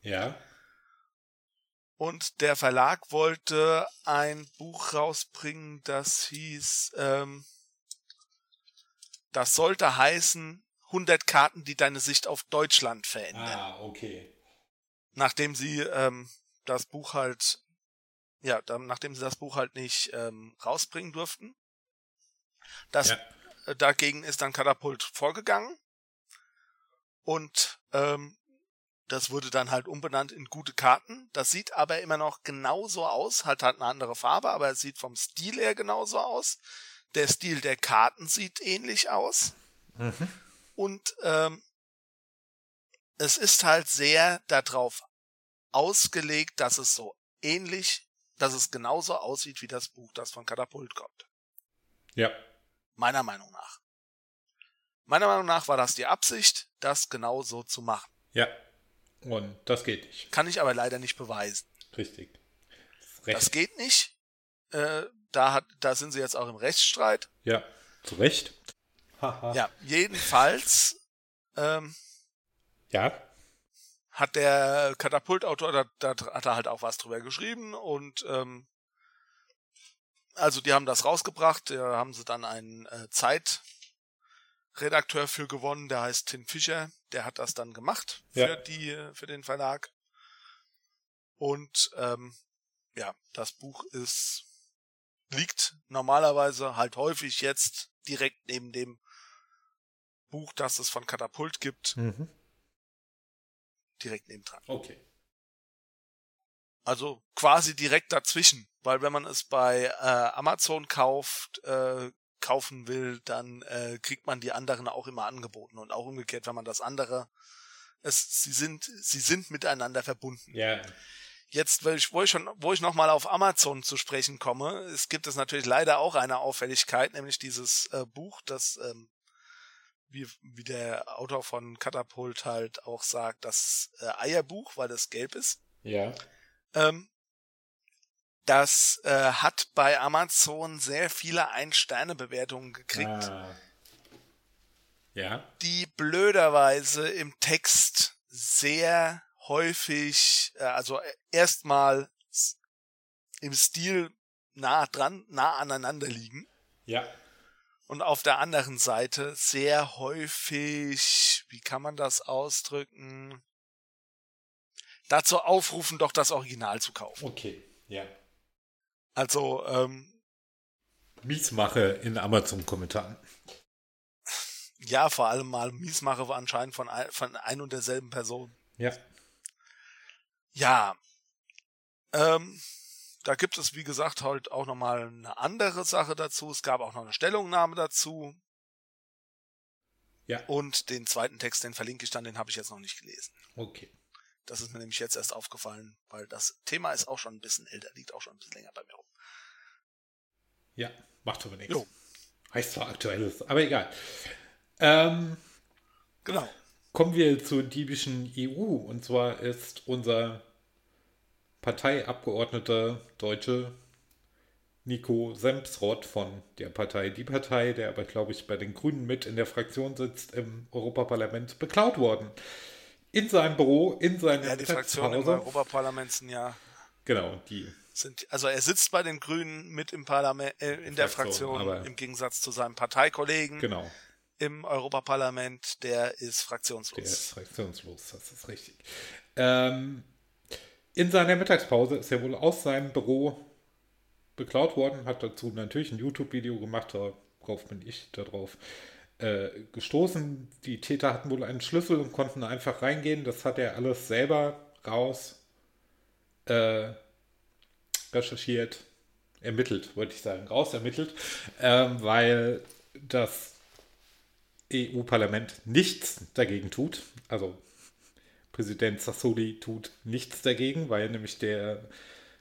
Ja. Und der Verlag wollte ein Buch rausbringen, das hieß, ähm, das sollte heißen 100 Karten, die deine Sicht auf Deutschland verändern. Ah, okay. Nachdem sie ähm, das Buch halt, ja, dann, nachdem sie das Buch halt nicht ähm, rausbringen durften. Das ja dagegen ist dann Katapult vorgegangen und ähm, das wurde dann halt umbenannt in gute Karten. Das sieht aber immer noch genauso aus, halt hat eine andere Farbe, aber es sieht vom Stil her genauso aus. Der Stil der Karten sieht ähnlich aus. Mhm. Und ähm, es ist halt sehr darauf ausgelegt, dass es so ähnlich, dass es genauso aussieht wie das Buch, das von Katapult kommt. Ja. Meiner Meinung nach. Meiner Meinung nach war das die Absicht, das genau so zu machen. Ja. Und das geht nicht. Kann ich aber leider nicht beweisen. Richtig. Das, das geht nicht. Äh, da, hat, da sind sie jetzt auch im Rechtsstreit. Ja, zu Recht. ja, jedenfalls. Ähm, ja. Hat der Katapultautor, da, da hat er halt auch was drüber geschrieben und ähm, also die haben das rausgebracht, da haben sie dann einen äh, Zeitredakteur für gewonnen, der heißt Tim Fischer, der hat das dann gemacht für Ja. die, für den Verlag. Und ähm, ja, das Buch ist liegt normalerweise halt häufig jetzt direkt neben dem Buch, das es von Katapult gibt, Mhm. direkt nebendran. Okay. Also quasi direkt dazwischen, weil wenn man es bei äh, Amazon kauft, äh, kaufen will, dann äh, kriegt man die anderen auch immer angeboten und auch umgekehrt, wenn man das andere, es, sie sind, sie sind miteinander verbunden. Ja. Jetzt, wo ich, wo ich schon, wo ich nochmal auf Amazon zu sprechen komme, es gibt es natürlich leider auch eine Auffälligkeit, nämlich dieses äh, Buch, das, ähm, wie, wie der Autor von Katapult halt auch sagt, das äh, Eierbuch, weil das gelb ist. Ja. Ähm, das äh, hat bei Amazon sehr viele Ein-Sterne-Bewertungen gekriegt, Ah. Ja. die blöderweise im Text sehr häufig, äh, also äh, erstmal im Stil nah dran, nah aneinander liegen. Ja. Und auf der anderen Seite sehr häufig, wie kann man das ausdrücken, dazu aufrufen, doch das Original zu kaufen. Okay. Ja. Also, ähm, Miesmache in Amazon-Kommentaren. ja, vor allem mal Miesmache war anscheinend von, ein, von ein und derselben Person. Ja. Ja, ähm, da gibt es, wie gesagt, halt auch nochmal eine andere Sache dazu. Es gab auch noch eine Stellungnahme dazu. Ja. Und den zweiten Text, den verlinke ich dann, den habe ich jetzt noch nicht gelesen. Okay. Das ist mir nämlich jetzt erst aufgefallen, weil das Thema ist auch schon ein bisschen älter, liegt auch schon ein bisschen länger bei mir rum. Ja. Macht aber nichts. Jo. Heißt zwar aktuelles, aber egal. Ähm, Genau. Kommen wir zur diebischen EU. Und zwar ist unser Parteiabgeordneter Deutsche Nico Semsrott von der Partei Die Partei, der aber, glaube ich, bei den Grünen mit in der Fraktion sitzt, im Europaparlament beklaut worden. In seinem Büro, in seiner Ja, die Fraktionen im. Europaparlament sind ja Genau, die. sind, also er sitzt bei den Grünen mit im Parlament, äh, in der Fraktion, Fraktion, aber- im Gegensatz zu seinem Parteikollegen Genau. Im Europaparlament, der ist Der ist fraktionslos. fraktionslos, das ist richtig. Ähm, in seiner Mittagspause ist er wohl aus seinem Büro beklaut worden, hat dazu natürlich ein YouTube-Video gemacht, darauf bin ich darauf äh, gestoßen. Die Täter hatten wohl einen Schlüssel und konnten einfach reingehen. Das hat er alles selber raus äh, recherchiert, ermittelt, wollte ich sagen, raus ermittelt, ähm, weil das EU-Parlament nichts dagegen tut. Also Präsident Sassoli tut nichts dagegen, weil nämlich der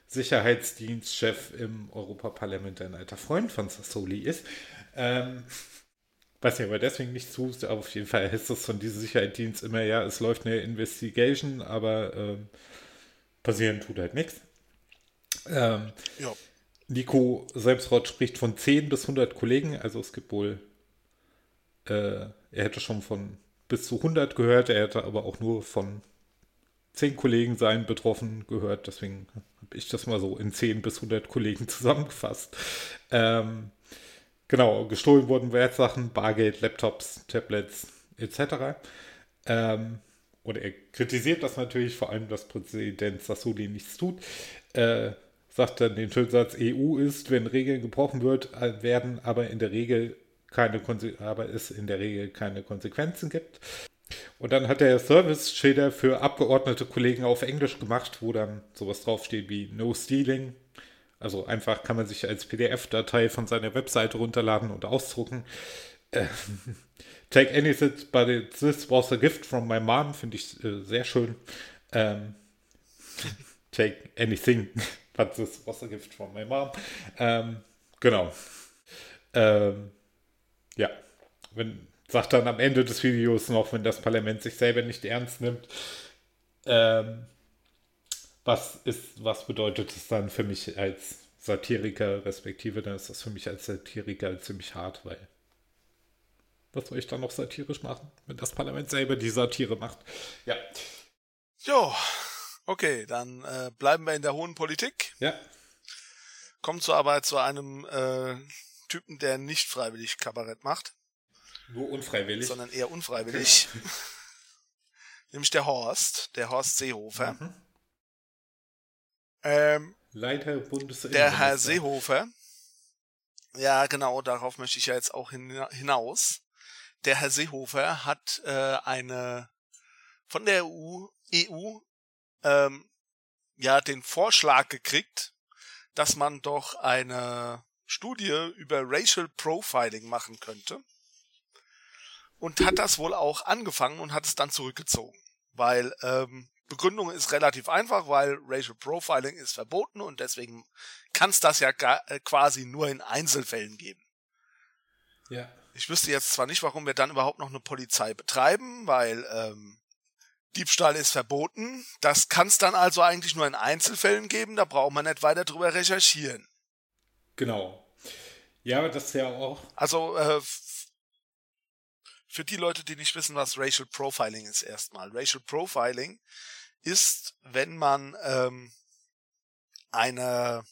Sicherheitsdienstchef im Europaparlament ein alter Freund von Sassoli ist. Ähm, weiß nicht, ob er deswegen nichts tut, aber auf jeden Fall heißt das von diesem Sicherheitsdienst immer, ja, es läuft eine Investigation, aber ähm, passieren tut halt nichts. Ähm, Ja. Nico Selbstrott spricht von 10 bis 100 Kollegen, also es gibt wohl, äh, er hätte schon von bis zu 100 gehört, er hätte aber auch nur von 10 Kollegen seien betroffen gehört, deswegen habe ich das mal so in 10 bis 100 Kollegen (laughs) zusammengefasst. Ähm, genau, gestohlen wurden Wertsachen, Bargeld, Laptops, Tablets etc. Ähm, und er kritisiert das natürlich, vor allem, dass Präsident Sassoli nichts tut. Äh, sagt dann den schönen EU ist, wenn Regeln gebrochen wird, äh, werden aber in der Regel keine Konse aber es in der Regel keine Konsequenzen gibt. Und dann hat er Service-Schilder für abgeordnete Kollegen auf Englisch gemacht, wo dann sowas draufsteht wie No Stealing. Also einfach kann man sich als PDF-Datei von seiner Webseite runterladen und ausdrucken. Äh, (laughs) Take anything, but this was a gift from my mom, finde ich äh, sehr schön. Ähm, (laughs) take anything, (laughs) but this was a gift from my mom. Ähm, genau. Ähm, ja, wenn, sagt dann am Ende des Videos noch, wenn das Parlament sich selber nicht ernst nimmt, ähm, was ist, was bedeutet es dann für mich als Satiriker, respektive, dann ist das für mich als Satiriker ziemlich hart, weil was soll ich dann noch satirisch machen, wenn das Parlament selber die Satire macht? Ja. Jo, okay, dann äh, bleiben wir in der hohen Politik. Ja. kommt so aber zu einem äh, Typen, der nicht freiwillig Kabarett macht. Nur unfreiwillig. Sondern eher unfreiwillig. (laughs) Nämlich der Horst, der Horst Seehofer. Mhm. Ähm, Leiter Bundes Der Herr Seehofer. Ja, genau, darauf möchte ich ja jetzt auch hinaus. Der Herr Seehofer hat äh, eine von der EU, EU ähm, ja den Vorschlag gekriegt, dass man doch eine Studie über Racial Profiling machen könnte. Und hat das wohl auch angefangen und hat es dann zurückgezogen. Weil ähm, Begründung ist relativ einfach, weil Racial Profiling ist verboten und deswegen kann es das ja äh, quasi nur in Einzelfällen geben. Ja. Ich wüsste jetzt zwar nicht, warum wir dann überhaupt noch eine Polizei betreiben, weil ähm, Diebstahl ist verboten. Das kann es dann also eigentlich nur in Einzelfällen geben, da braucht man nicht weiter drüber recherchieren. Genau. Ja, das ist ja auch. Also äh, für die Leute, die nicht wissen, was Racial Profiling ist, erstmal. Racial Profiling ist, wenn man ähm, eine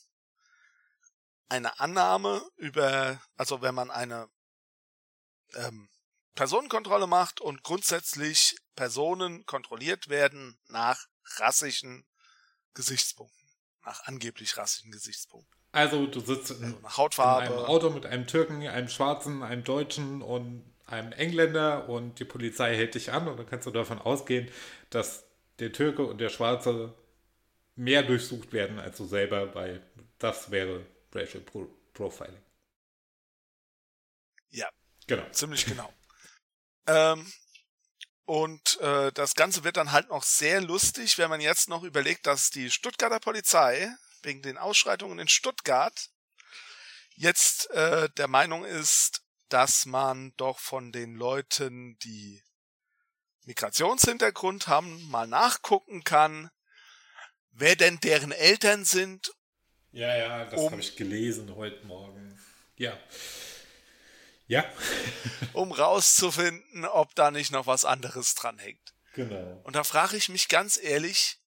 eine Annahme über, also wenn man eine ähm, Personenkontrolle macht und grundsätzlich Personen kontrolliert werden nach rassischen Gesichtspunkten, nach angeblich rassischen Gesichtspunkten. Also du sitzt in, Hautfarbe. in einem Auto mit einem Türken, einem Schwarzen, einem Deutschen und einem Engländer und die Polizei hält dich an und dann kannst du davon ausgehen, dass der Türke und der Schwarze mehr durchsucht werden als du selber, weil das wäre Racial Pro Profiling. Ja. Genau. Ziemlich genau. ähm, und äh, das Ganze wird dann halt noch sehr lustig, wenn man jetzt noch überlegt, dass die Stuttgarter Polizei wegen den Ausschreitungen in Stuttgart jetzt äh, der Meinung ist, dass man doch von den Leuten, die Migrationshintergrund haben, mal nachgucken kann, wer denn deren Eltern sind. Ja, ja, das um, habe ich gelesen heute Morgen. Ja. Ja. (laughs) um rauszufinden, ob da nicht noch was anderes dran hängt. Genau. Und da frage ich mich ganz ehrlich,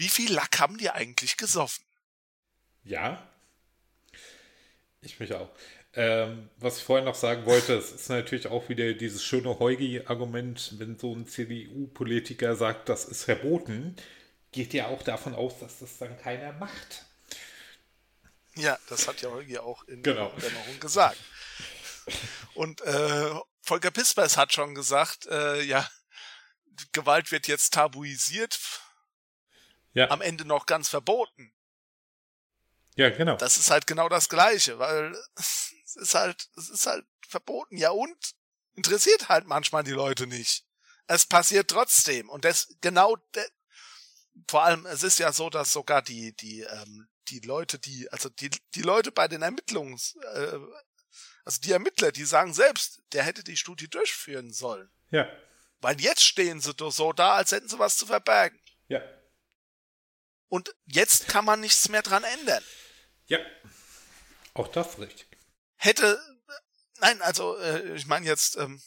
wie viel Lack haben die eigentlich gesoffen? Ja. Ich mich auch. Ähm, was ich vorhin noch sagen wollte, es ist natürlich auch wieder dieses schöne Heugi-Argument, wenn so ein CDU-Politiker sagt, das ist verboten, geht ja auch davon aus, dass das dann keiner macht. Ja, das hat ja Heugi auch in genau. der Dämmerung gesagt. Und äh, Volker Pispers hat schon gesagt, äh, ja, Gewalt wird jetzt tabuisiert, ja. am Ende noch ganz verboten. Ja, genau. Das ist halt genau das Gleiche, weil es ist halt, es ist halt verboten. Ja und? Interessiert halt manchmal die Leute nicht. Es passiert trotzdem. Und das, genau, de, vor allem, es ist ja so, dass sogar die, die, ähm, die Leute, die, also die, die Leute bei den Ermittlungs, äh, also die Ermittler, die sagen selbst, der hätte die Studie durchführen sollen. Ja. Weil jetzt stehen sie doch so da, als hätten sie was zu verbergen. Ja. Und jetzt kann man nichts mehr dran ändern. Ja. Auch das richtig hätte, nein, also äh, ich meine jetzt, ähm,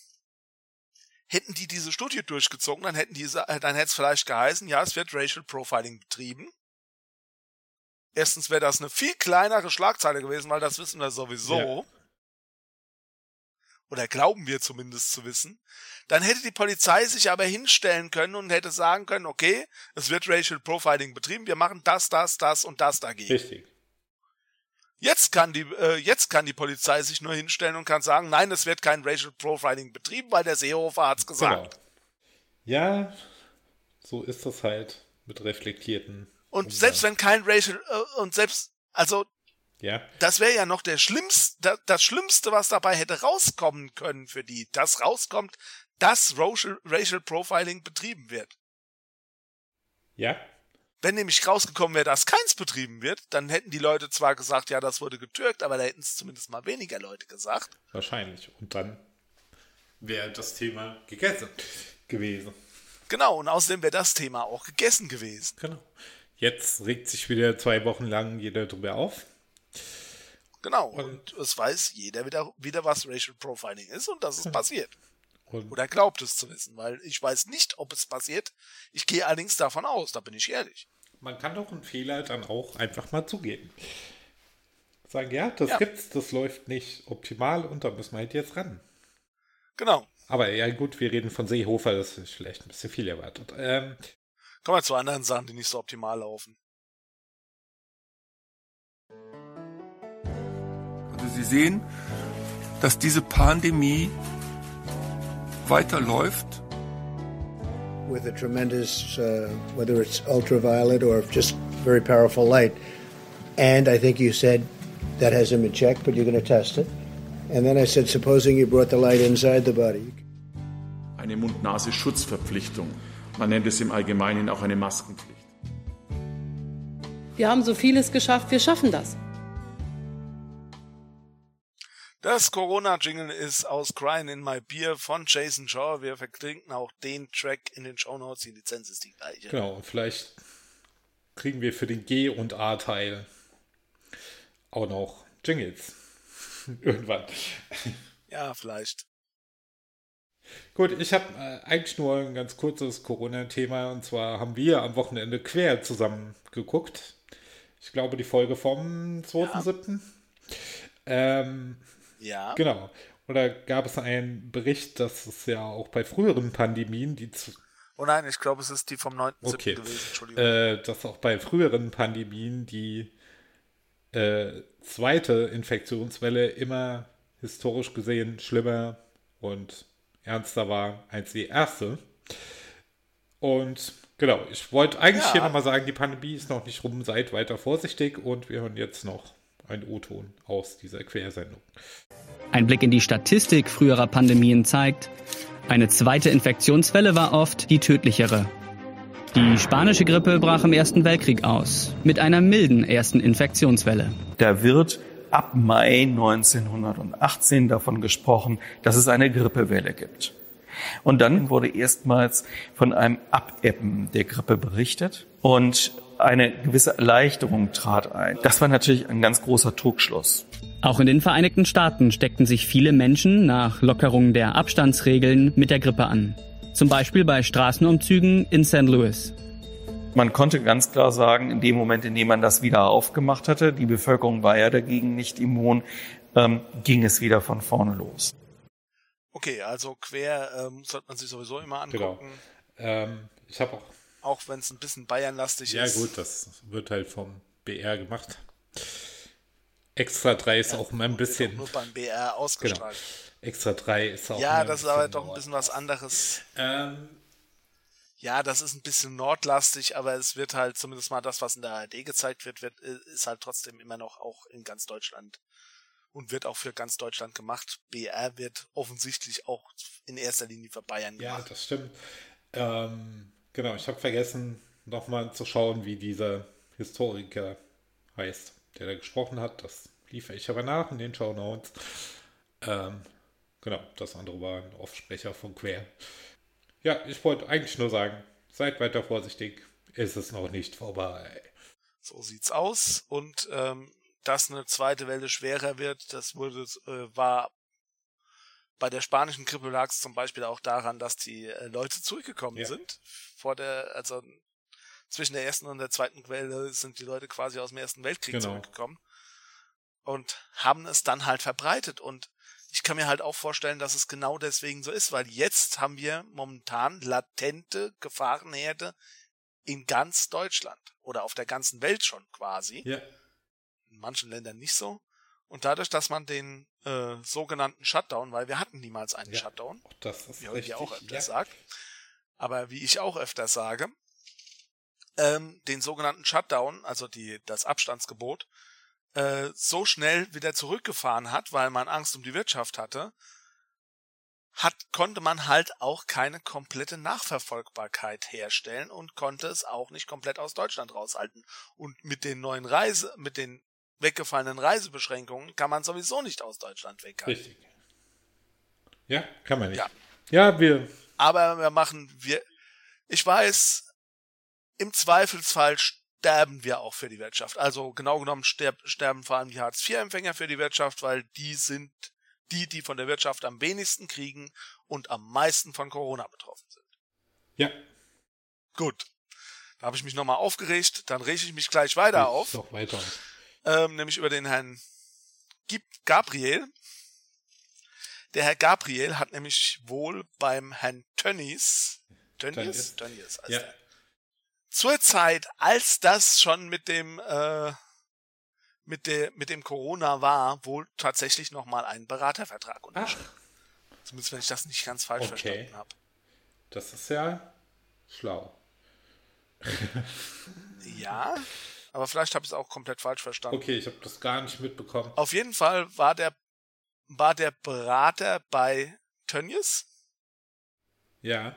hätten die diese Studie durchgezogen, dann hätten die, dann hätte es vielleicht geheißen, ja, es wird Racial Profiling betrieben. Erstens wäre das eine viel kleinere Schlagzeile gewesen, weil das wissen wir sowieso. Ja. Oder glauben wir zumindest zu wissen. Dann hätte die Polizei sich aber hinstellen können und hätte sagen können, okay, es wird Racial Profiling betrieben, wir machen das, das, das und das dagegen. Richtig. Jetzt kann die, äh, jetzt kann die Polizei sich nur hinstellen und kann sagen, nein, es wird kein Racial Profiling betrieben, weil der Seehofer hat's gesagt. Genau. Ja, so ist das halt mit reflektierten. Und Umgang. selbst wenn kein Racial, äh, und selbst, also, ja. das wäre ja noch der schlimmste, das Schlimmste, was dabei hätte rauskommen können für die, dass rauskommt, dass Racial, Racial Profiling betrieben wird. Ja. Wenn nämlich rausgekommen wäre, dass keins betrieben wird, dann hätten die Leute zwar gesagt, ja, das wurde getürkt, aber da hätten es zumindest mal weniger Leute gesagt. Wahrscheinlich. Und dann wäre das Thema gegessen gewesen. Genau, und außerdem wäre das Thema auch gegessen gewesen. Genau. Jetzt regt sich wieder zwei Wochen lang jeder drüber auf. Genau, und, und es weiß jeder wieder, wieder, was Racial Profiling ist und dass es passiert. Oder glaubt es zu wissen, weil ich weiß nicht, ob es passiert. Ich gehe allerdings davon aus, da bin ich ehrlich man kann doch einen Fehler dann auch einfach mal zugeben. sagen, ja, das ja. gibt's, das läuft nicht optimal und da müssen wir halt jetzt ran. Genau. Aber ja, gut, wir reden von Seehofer, das ist vielleicht ein bisschen viel erwartet. Ähm, Kommen wir zu anderen Sachen, die nicht so optimal laufen. Sie sehen, dass diese Pandemie weiterläuft. With a tremendous, uh, whether it's ultraviolet or just very powerful light. And I think you said that hasn't been checked, but you're going to test it. And then I said, supposing you brought the light inside the body. Eine Mund-Nase-Schutzverpflichtung. Man nennt es im Allgemeinen auch eine Maskenpflicht. Wir haben so vieles geschafft, wir schaffen das. Das Corona-Jingle ist aus Crying in My Beer von Jason Shaw. Wir verlinken auch den Track in den Show Notes. Die Lizenz ist die gleiche. Genau, vielleicht kriegen wir für den G- und A-Teil auch noch Jingles. (laughs) Irgendwann. Ja, vielleicht. Gut, ich habe äh, eigentlich nur ein ganz kurzes Corona-Thema. Und zwar haben wir am Wochenende quer zusammen geguckt. Ich glaube, die Folge vom 2.7. Ja. Ähm, ja. Genau. Und da gab es einen Bericht, dass es ja auch bei früheren Pandemien, die zu Oh nein, ich glaube, es ist die vom 9.7. Okay. gewesen. Entschuldigung. Äh, dass auch bei früheren Pandemien die äh, zweite Infektionswelle immer historisch gesehen schlimmer und ernster war als die erste. Und genau, ich wollte eigentlich Ja. hier nochmal sagen, die Pandemie ist noch nicht rum, seid weiter vorsichtig und wir hören jetzt noch einen O-Ton aus dieser Quersendung. Ein Blick in die Statistik früherer Pandemien zeigt, eine zweite Infektionswelle war oft die tödlichere. Die spanische Grippe brach im Ersten Weltkrieg aus, mit einer milden ersten Infektionswelle. Da wird ab Mai 1918 davon gesprochen, dass es eine Grippewelle gibt. Und dann wurde erstmals von einem Abebben der Grippe berichtet und eine gewisse Erleichterung trat ein. Das war natürlich ein ganz großer Trugschluss. Auch in den Vereinigten Staaten steckten sich viele Menschen nach Lockerung der Abstandsregeln mit der Grippe an. Zum Beispiel bei Straßenumzügen in St. Louis. Man konnte ganz klar sagen, in dem Moment, in dem man das wieder aufgemacht hatte, die Bevölkerung war ja dagegen nicht immun, ähm, ging es wieder von vorne los. Okay, also quer ähm, sollte man sich sowieso immer angucken. Genau. Ähm, ich habe auch. Auch wenn es ein bisschen Bayernlastig Ja, ist. gut, das wird halt vom BR gemacht. Extra 3 ist Ja, auch mal ein bisschen. Nur beim BR ausgestrahlt. Extra 3 ist auch. Ja, das ist aber doch ein bisschen was anderes. Ähm, Ja, das ist ein bisschen nordlastig, aber es wird halt zumindest mal das, was in der ARD gezeigt wird, wird ist halt trotzdem immer noch auch in ganz Deutschland und wird auch für ganz Deutschland gemacht. BR wird offensichtlich auch in erster Linie für Bayern ja, gemacht. das stimmt. Ähm, genau, ich habe vergessen, nochmal zu schauen, wie dieser Historiker heißt, der da gesprochen hat. Das liefere ich aber nach in den Show Notes. Ähm, genau, das andere war ein Offsprecher von Quer. Ja, ich wollte eigentlich nur sagen, seid weiter vorsichtig. Ist es noch nicht vorbei. So sieht's aus. Und ähm, dass eine zweite Welle schwerer wird, das wurde, äh, war bei der spanischen Grippe lag es zum Beispiel auch daran, dass die äh, Leute zurückgekommen Ja. sind. Vor der, also zwischen der ersten und der zweiten Welle sind die Leute quasi aus dem Ersten Weltkrieg Genau. zurückgekommen und haben es dann halt verbreitet. Und ich kann mir halt auch vorstellen, dass es genau deswegen so ist, weil jetzt haben wir momentan latente Gefahrenherde in ganz Deutschland oder auf der ganzen Welt schon quasi Ja, in manchen Ländern nicht so. Und dadurch, dass man den äh, sogenannten Shutdown, weil wir hatten niemals einen Ja. Shutdown, das ist wie richtig. auch öfter ja. sagt, aber wie ich auch öfter sage, ähm, den sogenannten Shutdown, also die, das Abstandsgebot, äh, so schnell wieder zurückgefahren hat, weil man Angst um die Wirtschaft hatte, hat, konnte man halt auch keine komplette Nachverfolgbarkeit herstellen und konnte es auch nicht komplett aus Deutschland raushalten. Und mit den neuen Reise, mit den weggefallenen Reisebeschränkungen kann man sowieso nicht aus Deutschland weghalten. Richtig. Ja, kann man nicht. Ja. Ja, wir. Aber wir machen, wir, ich weiß, im Zweifelsfall sterben wir auch für die Wirtschaft. Also genau genommen sterb, sterben vor allem die Hartz-IV-Empfänger für die Wirtschaft, weil die sind die, die von der Wirtschaft am wenigsten kriegen und am meisten von Corona betroffen sind. Ja, Gut. Da habe ich mich nochmal aufgeregt, dann rege ich mich gleich weiter auf, Noch weiter. Ähm, nämlich über den Herrn Gabriel. Der Herr Gabriel hat nämlich wohl beim Herrn Tönnies, Tönnies, Tönnies, Ja. zur Zeit, als das schon mit dem äh, mit der mit dem Corona war, wohl tatsächlich noch mal einen Beratervertrag unterschrieben. Zumindest wenn ich das nicht ganz falsch Okay. verstanden habe. Das ist ja schlau. Ja, aber vielleicht habe ich es auch komplett falsch verstanden. Okay, ich habe das gar nicht mitbekommen. Auf jeden Fall war der war der Berater bei Tönnies. Ja.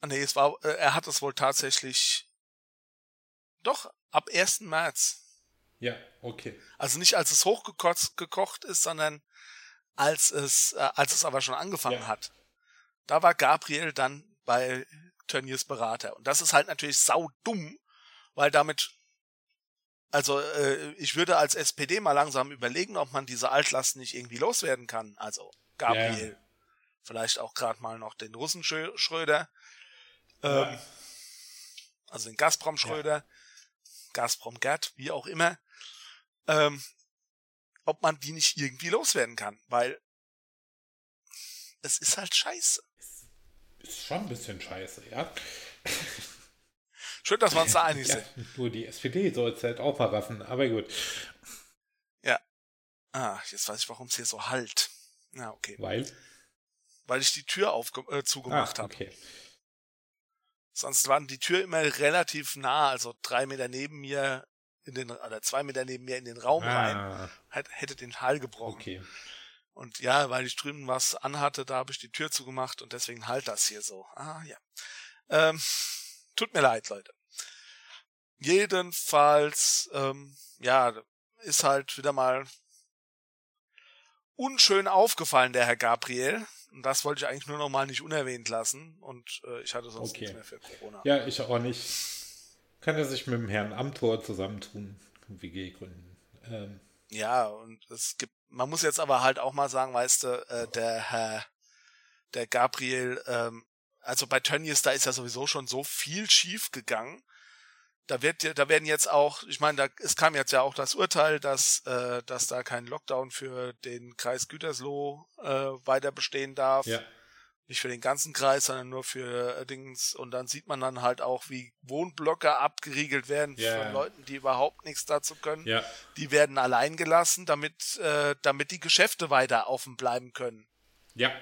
Ah, Nee, es war, äh, er hat es wohl tatsächlich doch ab 1. März. Ja, okay. Also nicht als es hochgekocht gekocht ist, sondern als es, äh, als es aber schon angefangen Ja. hat. Da war Gabriel dann bei Tönnies Berater. Und das ist halt natürlich sau dumm, weil damit, also äh, ich würde als SPD mal langsam überlegen, ob man diese Altlast nicht irgendwie loswerden kann. Also Gabriel, Ja. vielleicht auch gerade mal noch den Russen Schrö- Schröder, ähm, also den Gazprom Schröder, Gazprom Gerd, wie auch immer, ähm, ob man die nicht irgendwie loswerden kann, weil es ist halt scheiße. Ist schon ein bisschen scheiße, ja. (laughs) Schön, dass wir uns da einig ja sind. nur die SPD soll es halt auch verraffen, aber gut. Ja. Ah, jetzt weiß ich, warum es hier so halt. Na, okay. Weil? Weil ich die Tür aufge äh, zugemacht Ah, habe. okay. Sonst waren die Tür immer relativ nah, also drei Meter neben mir in den, oder zwei Meter neben mir in den Raum rein. Ah, Hätt- Hätte den Hall gebrochen. okay. Und ja, weil ich drüben was anhatte, da habe ich die Tür zugemacht und deswegen halt das hier so. Ah, ja. Ähm, tut mir leid, Leute. Jedenfalls, ähm, ja, ist halt wieder mal unschön aufgefallen, der Herr Gabriel. Und das wollte ich eigentlich nur noch mal nicht unerwähnt lassen. Und äh, ich hatte sonst Okay. nichts mehr für Corona. Ja, ich auch nicht. Kann er sich mit dem Herrn Amtor zusammentun, WG gründen. Ähm, Ja, und es gibt, man muss jetzt aber halt auch mal sagen, weißt du, äh, der Herr, der Gabriel, ähm, also bei Tönnies, da ist ja sowieso schon so viel schief gegangen. Da wird, ja- da werden jetzt auch, ich meine, da, es kam jetzt ja auch das Urteil, dass, äh, dass da kein Lockdown für den Kreis Gütersloh äh, weiter bestehen darf. ja. Nicht für den ganzen Kreis, sondern nur für äh, Dings. Und dann sieht man dann halt auch, wie Wohnblöcke abgeriegelt werden Ja. von Leuten, die überhaupt nichts dazu können Ja. die werden allein gelassen, damit, äh, damit die Geschäfte weiter offen bleiben können. Ja.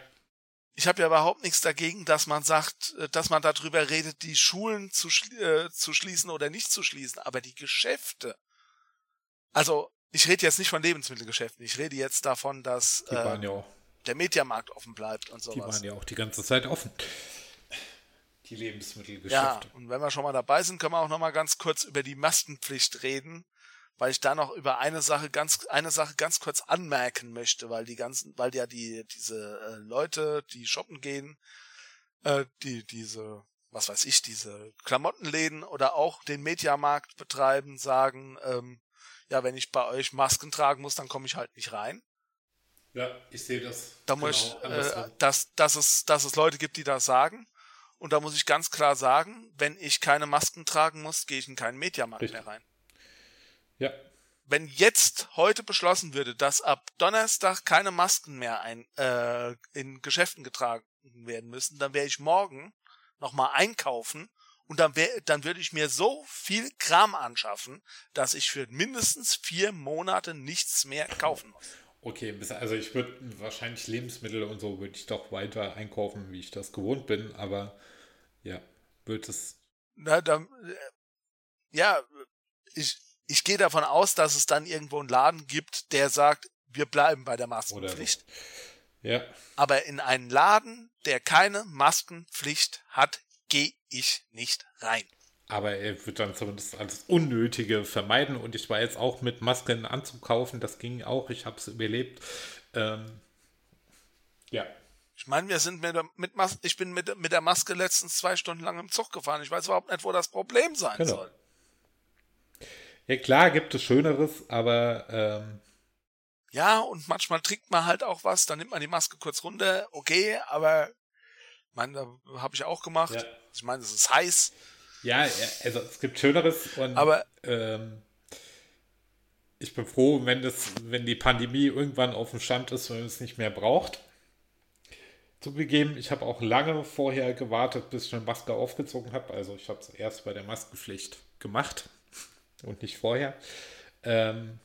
Ich habe ja überhaupt nichts dagegen, dass man sagt, äh, dass man darüber redet, die Schulen zu, schli äh, zu schließen oder nicht zu schließen, aber die Geschäfte. Also, ich rede jetzt nicht von Lebensmittelgeschäften, ich rede jetzt davon, dass Die äh, waren ja auch, der Mediamarkt offen bleibt und die sowas. waren ja auch die ganze Zeit offen. Die Ja, Lebensmittelgeschäfte. und wenn wir schon mal dabei sind, können wir auch noch mal ganz kurz über die Maskenpflicht reden, weil ich da noch über eine Sache ganz eine Sache ganz kurz anmerken möchte, weil die ganzen, weil ja die diese äh, Leute, die shoppen gehen, äh, die diese was weiß ich, diese Klamottenläden oder auch den Mediamarkt betreiben, sagen, ähm, ja, wenn ich bei euch Masken tragen muss, dann komme ich halt nicht rein. Ja, ich sehe das. Da muss genau ich, äh, dass, dass, es, dass es Leute gibt, die das sagen. Und da muss ich ganz klar sagen, wenn ich keine Masken tragen muss, gehe ich in keinen Mediamarkt Richtig. mehr rein. Ja, Wenn jetzt heute beschlossen würde, dass ab Donnerstag keine Masken mehr ein, äh, in Geschäften getragen werden müssen, dann wäre ich morgen nochmal einkaufen und dann, wär, dann würde ich mir so viel Kram anschaffen, dass ich für mindestens vier Monate nichts mehr kaufen muss. okay. Also ich würde wahrscheinlich Lebensmittel und so würde ich doch weiter einkaufen, wie ich das gewohnt bin, aber ja, wird es. Na, dann, äh, ja, ich, ich gehe davon aus, dass es dann irgendwo einen Laden gibt, der sagt, wir bleiben bei der Maskenpflicht. Ja, Aber in einen Laden, der keine Maskenpflicht hat, gehe ich nicht rein. aber er wird dann zumindest alles Unnötige vermeiden und ich war jetzt auch mit Masken anzukaufen, das ging auch, ich habe es überlebt. Ähm, ja, Ich meine, wir sind mit, der- mit Mas ich bin mit, mit der Maske letztens zwei Stunden lang im Zug gefahren. Ich weiß überhaupt nicht, wo das Problem sein Genau. soll. Ja klar gibt es Schöneres, aber ähm, Ja, und manchmal trinkt man halt auch was, dann nimmt man die Maske kurz runter, okay, aber meine, da habe ich auch gemacht. Ja. Ich meine, es ist heiß. Ja, also es gibt Schöneres und Aber- ähm, ich bin froh, wenn, das, wenn die Pandemie irgendwann auf dem Stand ist, wenn man es nicht mehr braucht. Zugegeben, ich habe auch lange vorher gewartet, bis ich eine Maske aufgezogen habe. Also ich habe es erst bei der Maskenpflicht gemacht und nicht vorher. Ähm,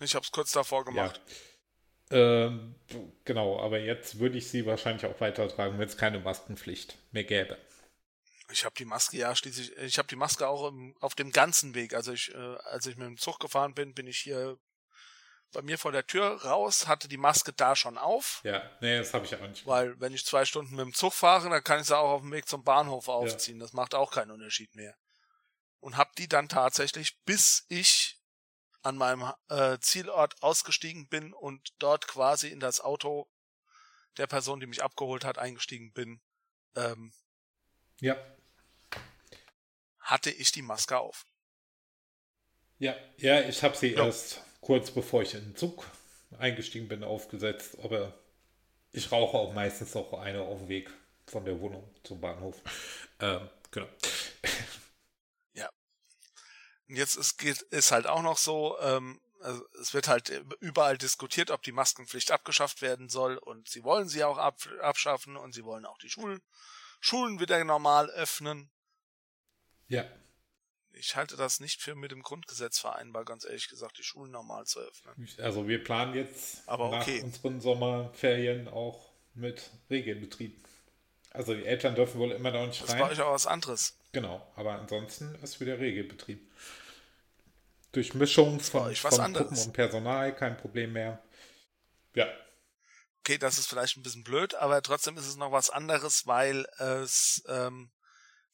ich habe es kurz davor gemacht. Ja. Ähm, genau, aber jetzt würde ich sie wahrscheinlich auch weitertragen, wenn es keine Maskenpflicht mehr gäbe. Ich habe die Maske ja schließlich, ich habe die Maske auch im, auf dem ganzen Weg. Also ich, äh, als ich mit dem Zug gefahren bin, bin ich hier bei mir vor der Tür raus, hatte die Maske da schon auf. Ja, nee, das habe ich aber nicht. Weil wenn ich zwei Stunden mit dem Zug fahre, dann kann ich sie auch auf dem Weg zum Bahnhof aufziehen. Ja. Das macht auch keinen Unterschied mehr. Und habe die dann tatsächlich, bis ich an meinem äh, Zielort ausgestiegen bin und dort quasi in das Auto der Person, die mich abgeholt hat, eingestiegen bin, ähm, ja. hatte ich die Maske auf. Ja, ja, ich habe sie ja. erst kurz bevor ich in den Zug eingestiegen bin, aufgesetzt. Aber ich rauche auch meistens noch eine auf dem Weg von der Wohnung zum Bahnhof. Ähm, genau. Jetzt ist, geht, ist halt auch noch so, ähm, also es wird halt überall diskutiert, ob die Maskenpflicht abgeschafft werden soll und sie wollen sie auch ab, abschaffen und sie wollen auch die Schulen, Schulen wieder normal öffnen. Ja ich halte das nicht für mit dem Grundgesetz vereinbar, ganz ehrlich gesagt, die Schulen normal zu öffnen. Also wir planen jetzt Aber nach okay. unseren Sommerferien auch mit Regelbetrieb. Also die Eltern dürfen wohl immer noch nicht rein. Das war euch auch was anderes. Genau, aber ansonsten ist wieder Regelbetrieb. Durch Mischung von, von Gruppen und Personal kein Problem mehr. Ja. Okay, das ist vielleicht ein bisschen blöd, aber trotzdem ist es noch was anderes, weil es ähm,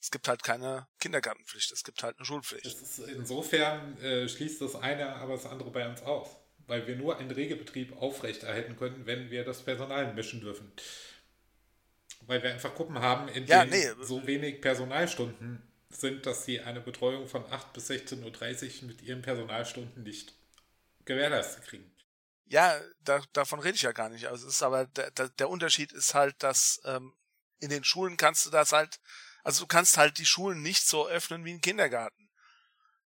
es gibt halt keine Kindergartenpflicht, es gibt halt eine Schulpflicht. Insofern äh, schließt das eine aber das andere bei uns aus, weil wir nur einen Regelbetrieb aufrechterhalten können, wenn wir das Personal mischen dürfen. Weil wir einfach Gruppen haben, in ja, denen nee. so wenig Personalstunden sind, dass sie eine Betreuung von 8 bis 16.30 Uhr mit ihren Personalstunden nicht gewährleistet kriegen. Ja, da, davon rede ich ja gar nicht. Also es ist aber der, der Unterschied ist halt, dass ähm, in den Schulen kannst du das halt also du kannst halt die Schulen nicht so öffnen wie ein Kindergarten.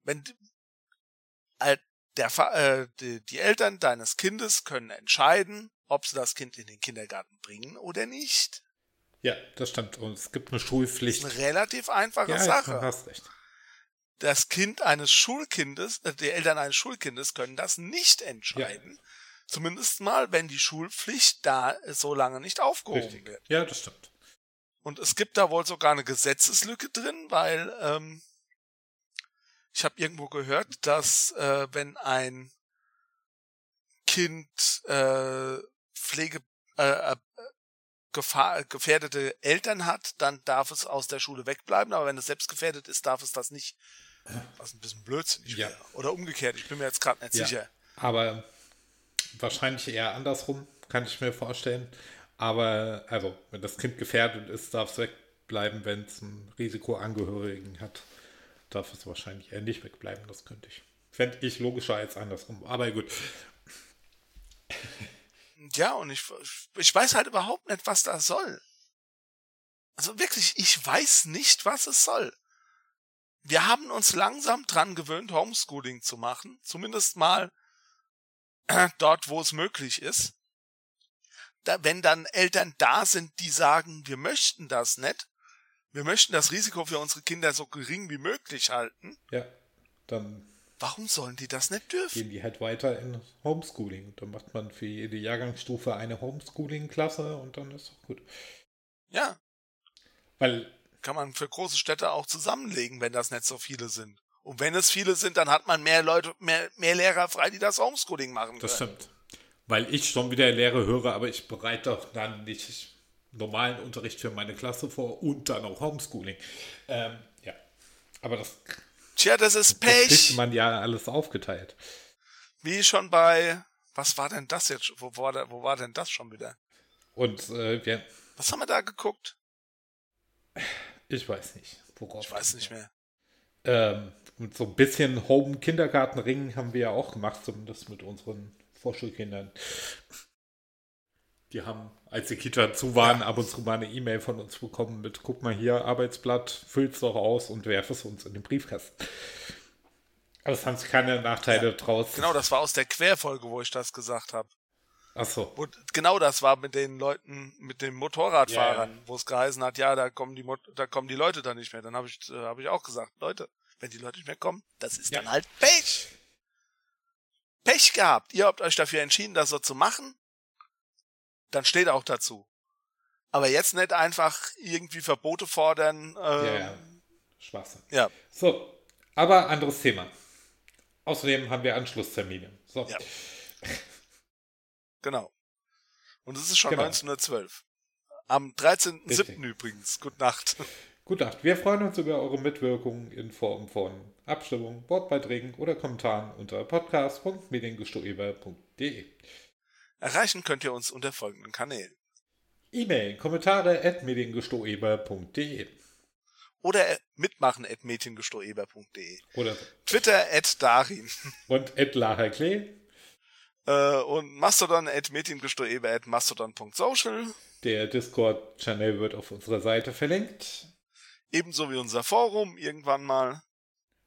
Wenn äh, der, äh, die, die Eltern deines Kindes können entscheiden, ob sie das Kind in den Kindergarten bringen oder nicht. Ja, das stimmt. Und es gibt eine Schulpflicht. Das ist eine relativ einfache ja, Sache. Hast recht. Das Kind eines Schulkindes, äh, die Eltern eines Schulkindes können das nicht entscheiden. Ja. Zumindest mal, wenn die Schulpflicht da so lange nicht aufgehoben Richtig. wird. Ja, das stimmt. Und es gibt da wohl sogar eine Gesetzeslücke drin, weil ähm, ich habe irgendwo gehört, dass äh, wenn ein Kind äh, Pflege äh, äh, Gefahr, gefährdete Eltern hat, dann darf es aus der Schule wegbleiben, aber wenn es selbst gefährdet ist, darf es das nicht. Was ein bisschen blödsinnig ja. wäre. Oder umgekehrt, ich bin mir jetzt gerade nicht ja. sicher. Aber wahrscheinlich eher andersrum, kann ich mir vorstellen. Aber, also, wenn das Kind gefährdet ist, darf es wegbleiben. Wenn es einen Risikoangehörigen hat, darf es wahrscheinlich eher nicht wegbleiben. Das könnte ich. Fände ich logischer als andersrum. Aber gut. Ja, und ich, ich weiß halt überhaupt nicht, was das soll. Also wirklich, ich weiß nicht, was es soll. Wir haben uns langsam dran gewöhnt, Homeschooling zu machen. Zumindest mal dort, wo es möglich ist da, wenn dann Eltern da sind, die sagen, wir möchten das nicht, wir möchten das Risiko für unsere Kinder so gering wie möglich halten. Ja, dann. Warum sollen die das nicht dürfen? Gehen die halt weiter in Homeschooling. Dann macht man für jede Jahrgangsstufe eine Homeschooling-Klasse und dann ist auch gut. Ja. Weil. Kann man für große Städte auch zusammenlegen, wenn das nicht so viele sind. Und wenn es viele sind, dann hat man mehr Leute, mehr, mehr Lehrer frei, die das Homeschooling machen können. Das stimmt weil ich schon wieder Lehre höre, aber ich bereite doch dann nicht normalen Unterricht für meine Klasse vor und dann auch Homeschooling. Ähm, ja, aber das. Tja, das ist Pech. Das man ja alles aufgeteilt. Wie schon bei. Was war denn das jetzt? Wo war, da, wo war denn das schon wieder? Und äh, wir. Was haben wir da geguckt? Ich weiß nicht. Worauf ich weiß nicht mehr. Ähm, mit so ein bisschen Home-Kindergarten-Ring haben wir ja auch gemacht, zumindest mit unseren Vorschulkindern. Die haben, als die Kita zu waren, ab und zu mal eine E-Mail von uns bekommen mit, guck mal hier, Arbeitsblatt, füll's doch aus und werf es uns in den Briefkasten. Aber es haben sich keine Nachteile Ja. draus. Genau, das war aus der Querfolge, wo ich das gesagt habe. Ach so. Wo, genau das war mit den Leuten, mit den Motorradfahrern, ja. wo es geheißen hat, ja, da kommen die Mot da kommen die Leute dann nicht mehr. Dann habe ich, äh, hab ich auch gesagt, Leute, wenn die Leute nicht mehr kommen, das ist Ja. dann halt Pech. Pech gehabt. Ihr habt euch dafür entschieden, das so zu machen. Dann steht auch dazu. Aber jetzt nicht einfach irgendwie Verbote fordern. Ähm, Ja, ja. Schwachsinn. ja. So, aber anderes Thema. Außerdem haben wir Anschlusstermine. So. Ja. Genau. Und es ist schon Genau. 1912. Am 13.07. Richtig. übrigens. Gute Nacht. Gute Nacht. Wir freuen uns über eure Mitwirkung in Form von Abstimmungen, Wortbeiträgen oder Kommentaren unter podcast.mediengestoeber.de. Erreichen könnt ihr uns unter folgenden Kanälen. E-Mail, Kommentare at mediengestoeber.de Oder mitmachen at mädchengestoeber.de. oder Twitter at Darin. (laughs) und at Lara Klee, Äh, und Mastodon at mädchengestoeber at mastodon.social. der Discord-Channel wird auf unserer Seite verlinkt. Ebenso wie unser Forum irgendwann mal.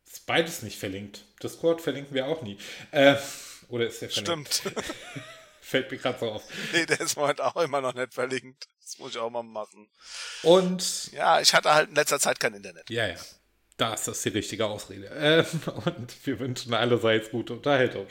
Ist beides nicht verlinkt. Discord verlinken wir auch nie. Äh, oder ist der verlinkt? Stimmt. (laughs) Fällt mir gerade so auf. nee, der ist moment auch immer noch nicht verlinkt. Das muss ich auch mal machen. Und Ja, ich hatte halt in letzter Zeit kein Internet. Ja, ja. Da ist das die richtige Ausrede. Ähm, (laughs) und wir wünschen allerseits gute Unterhaltung.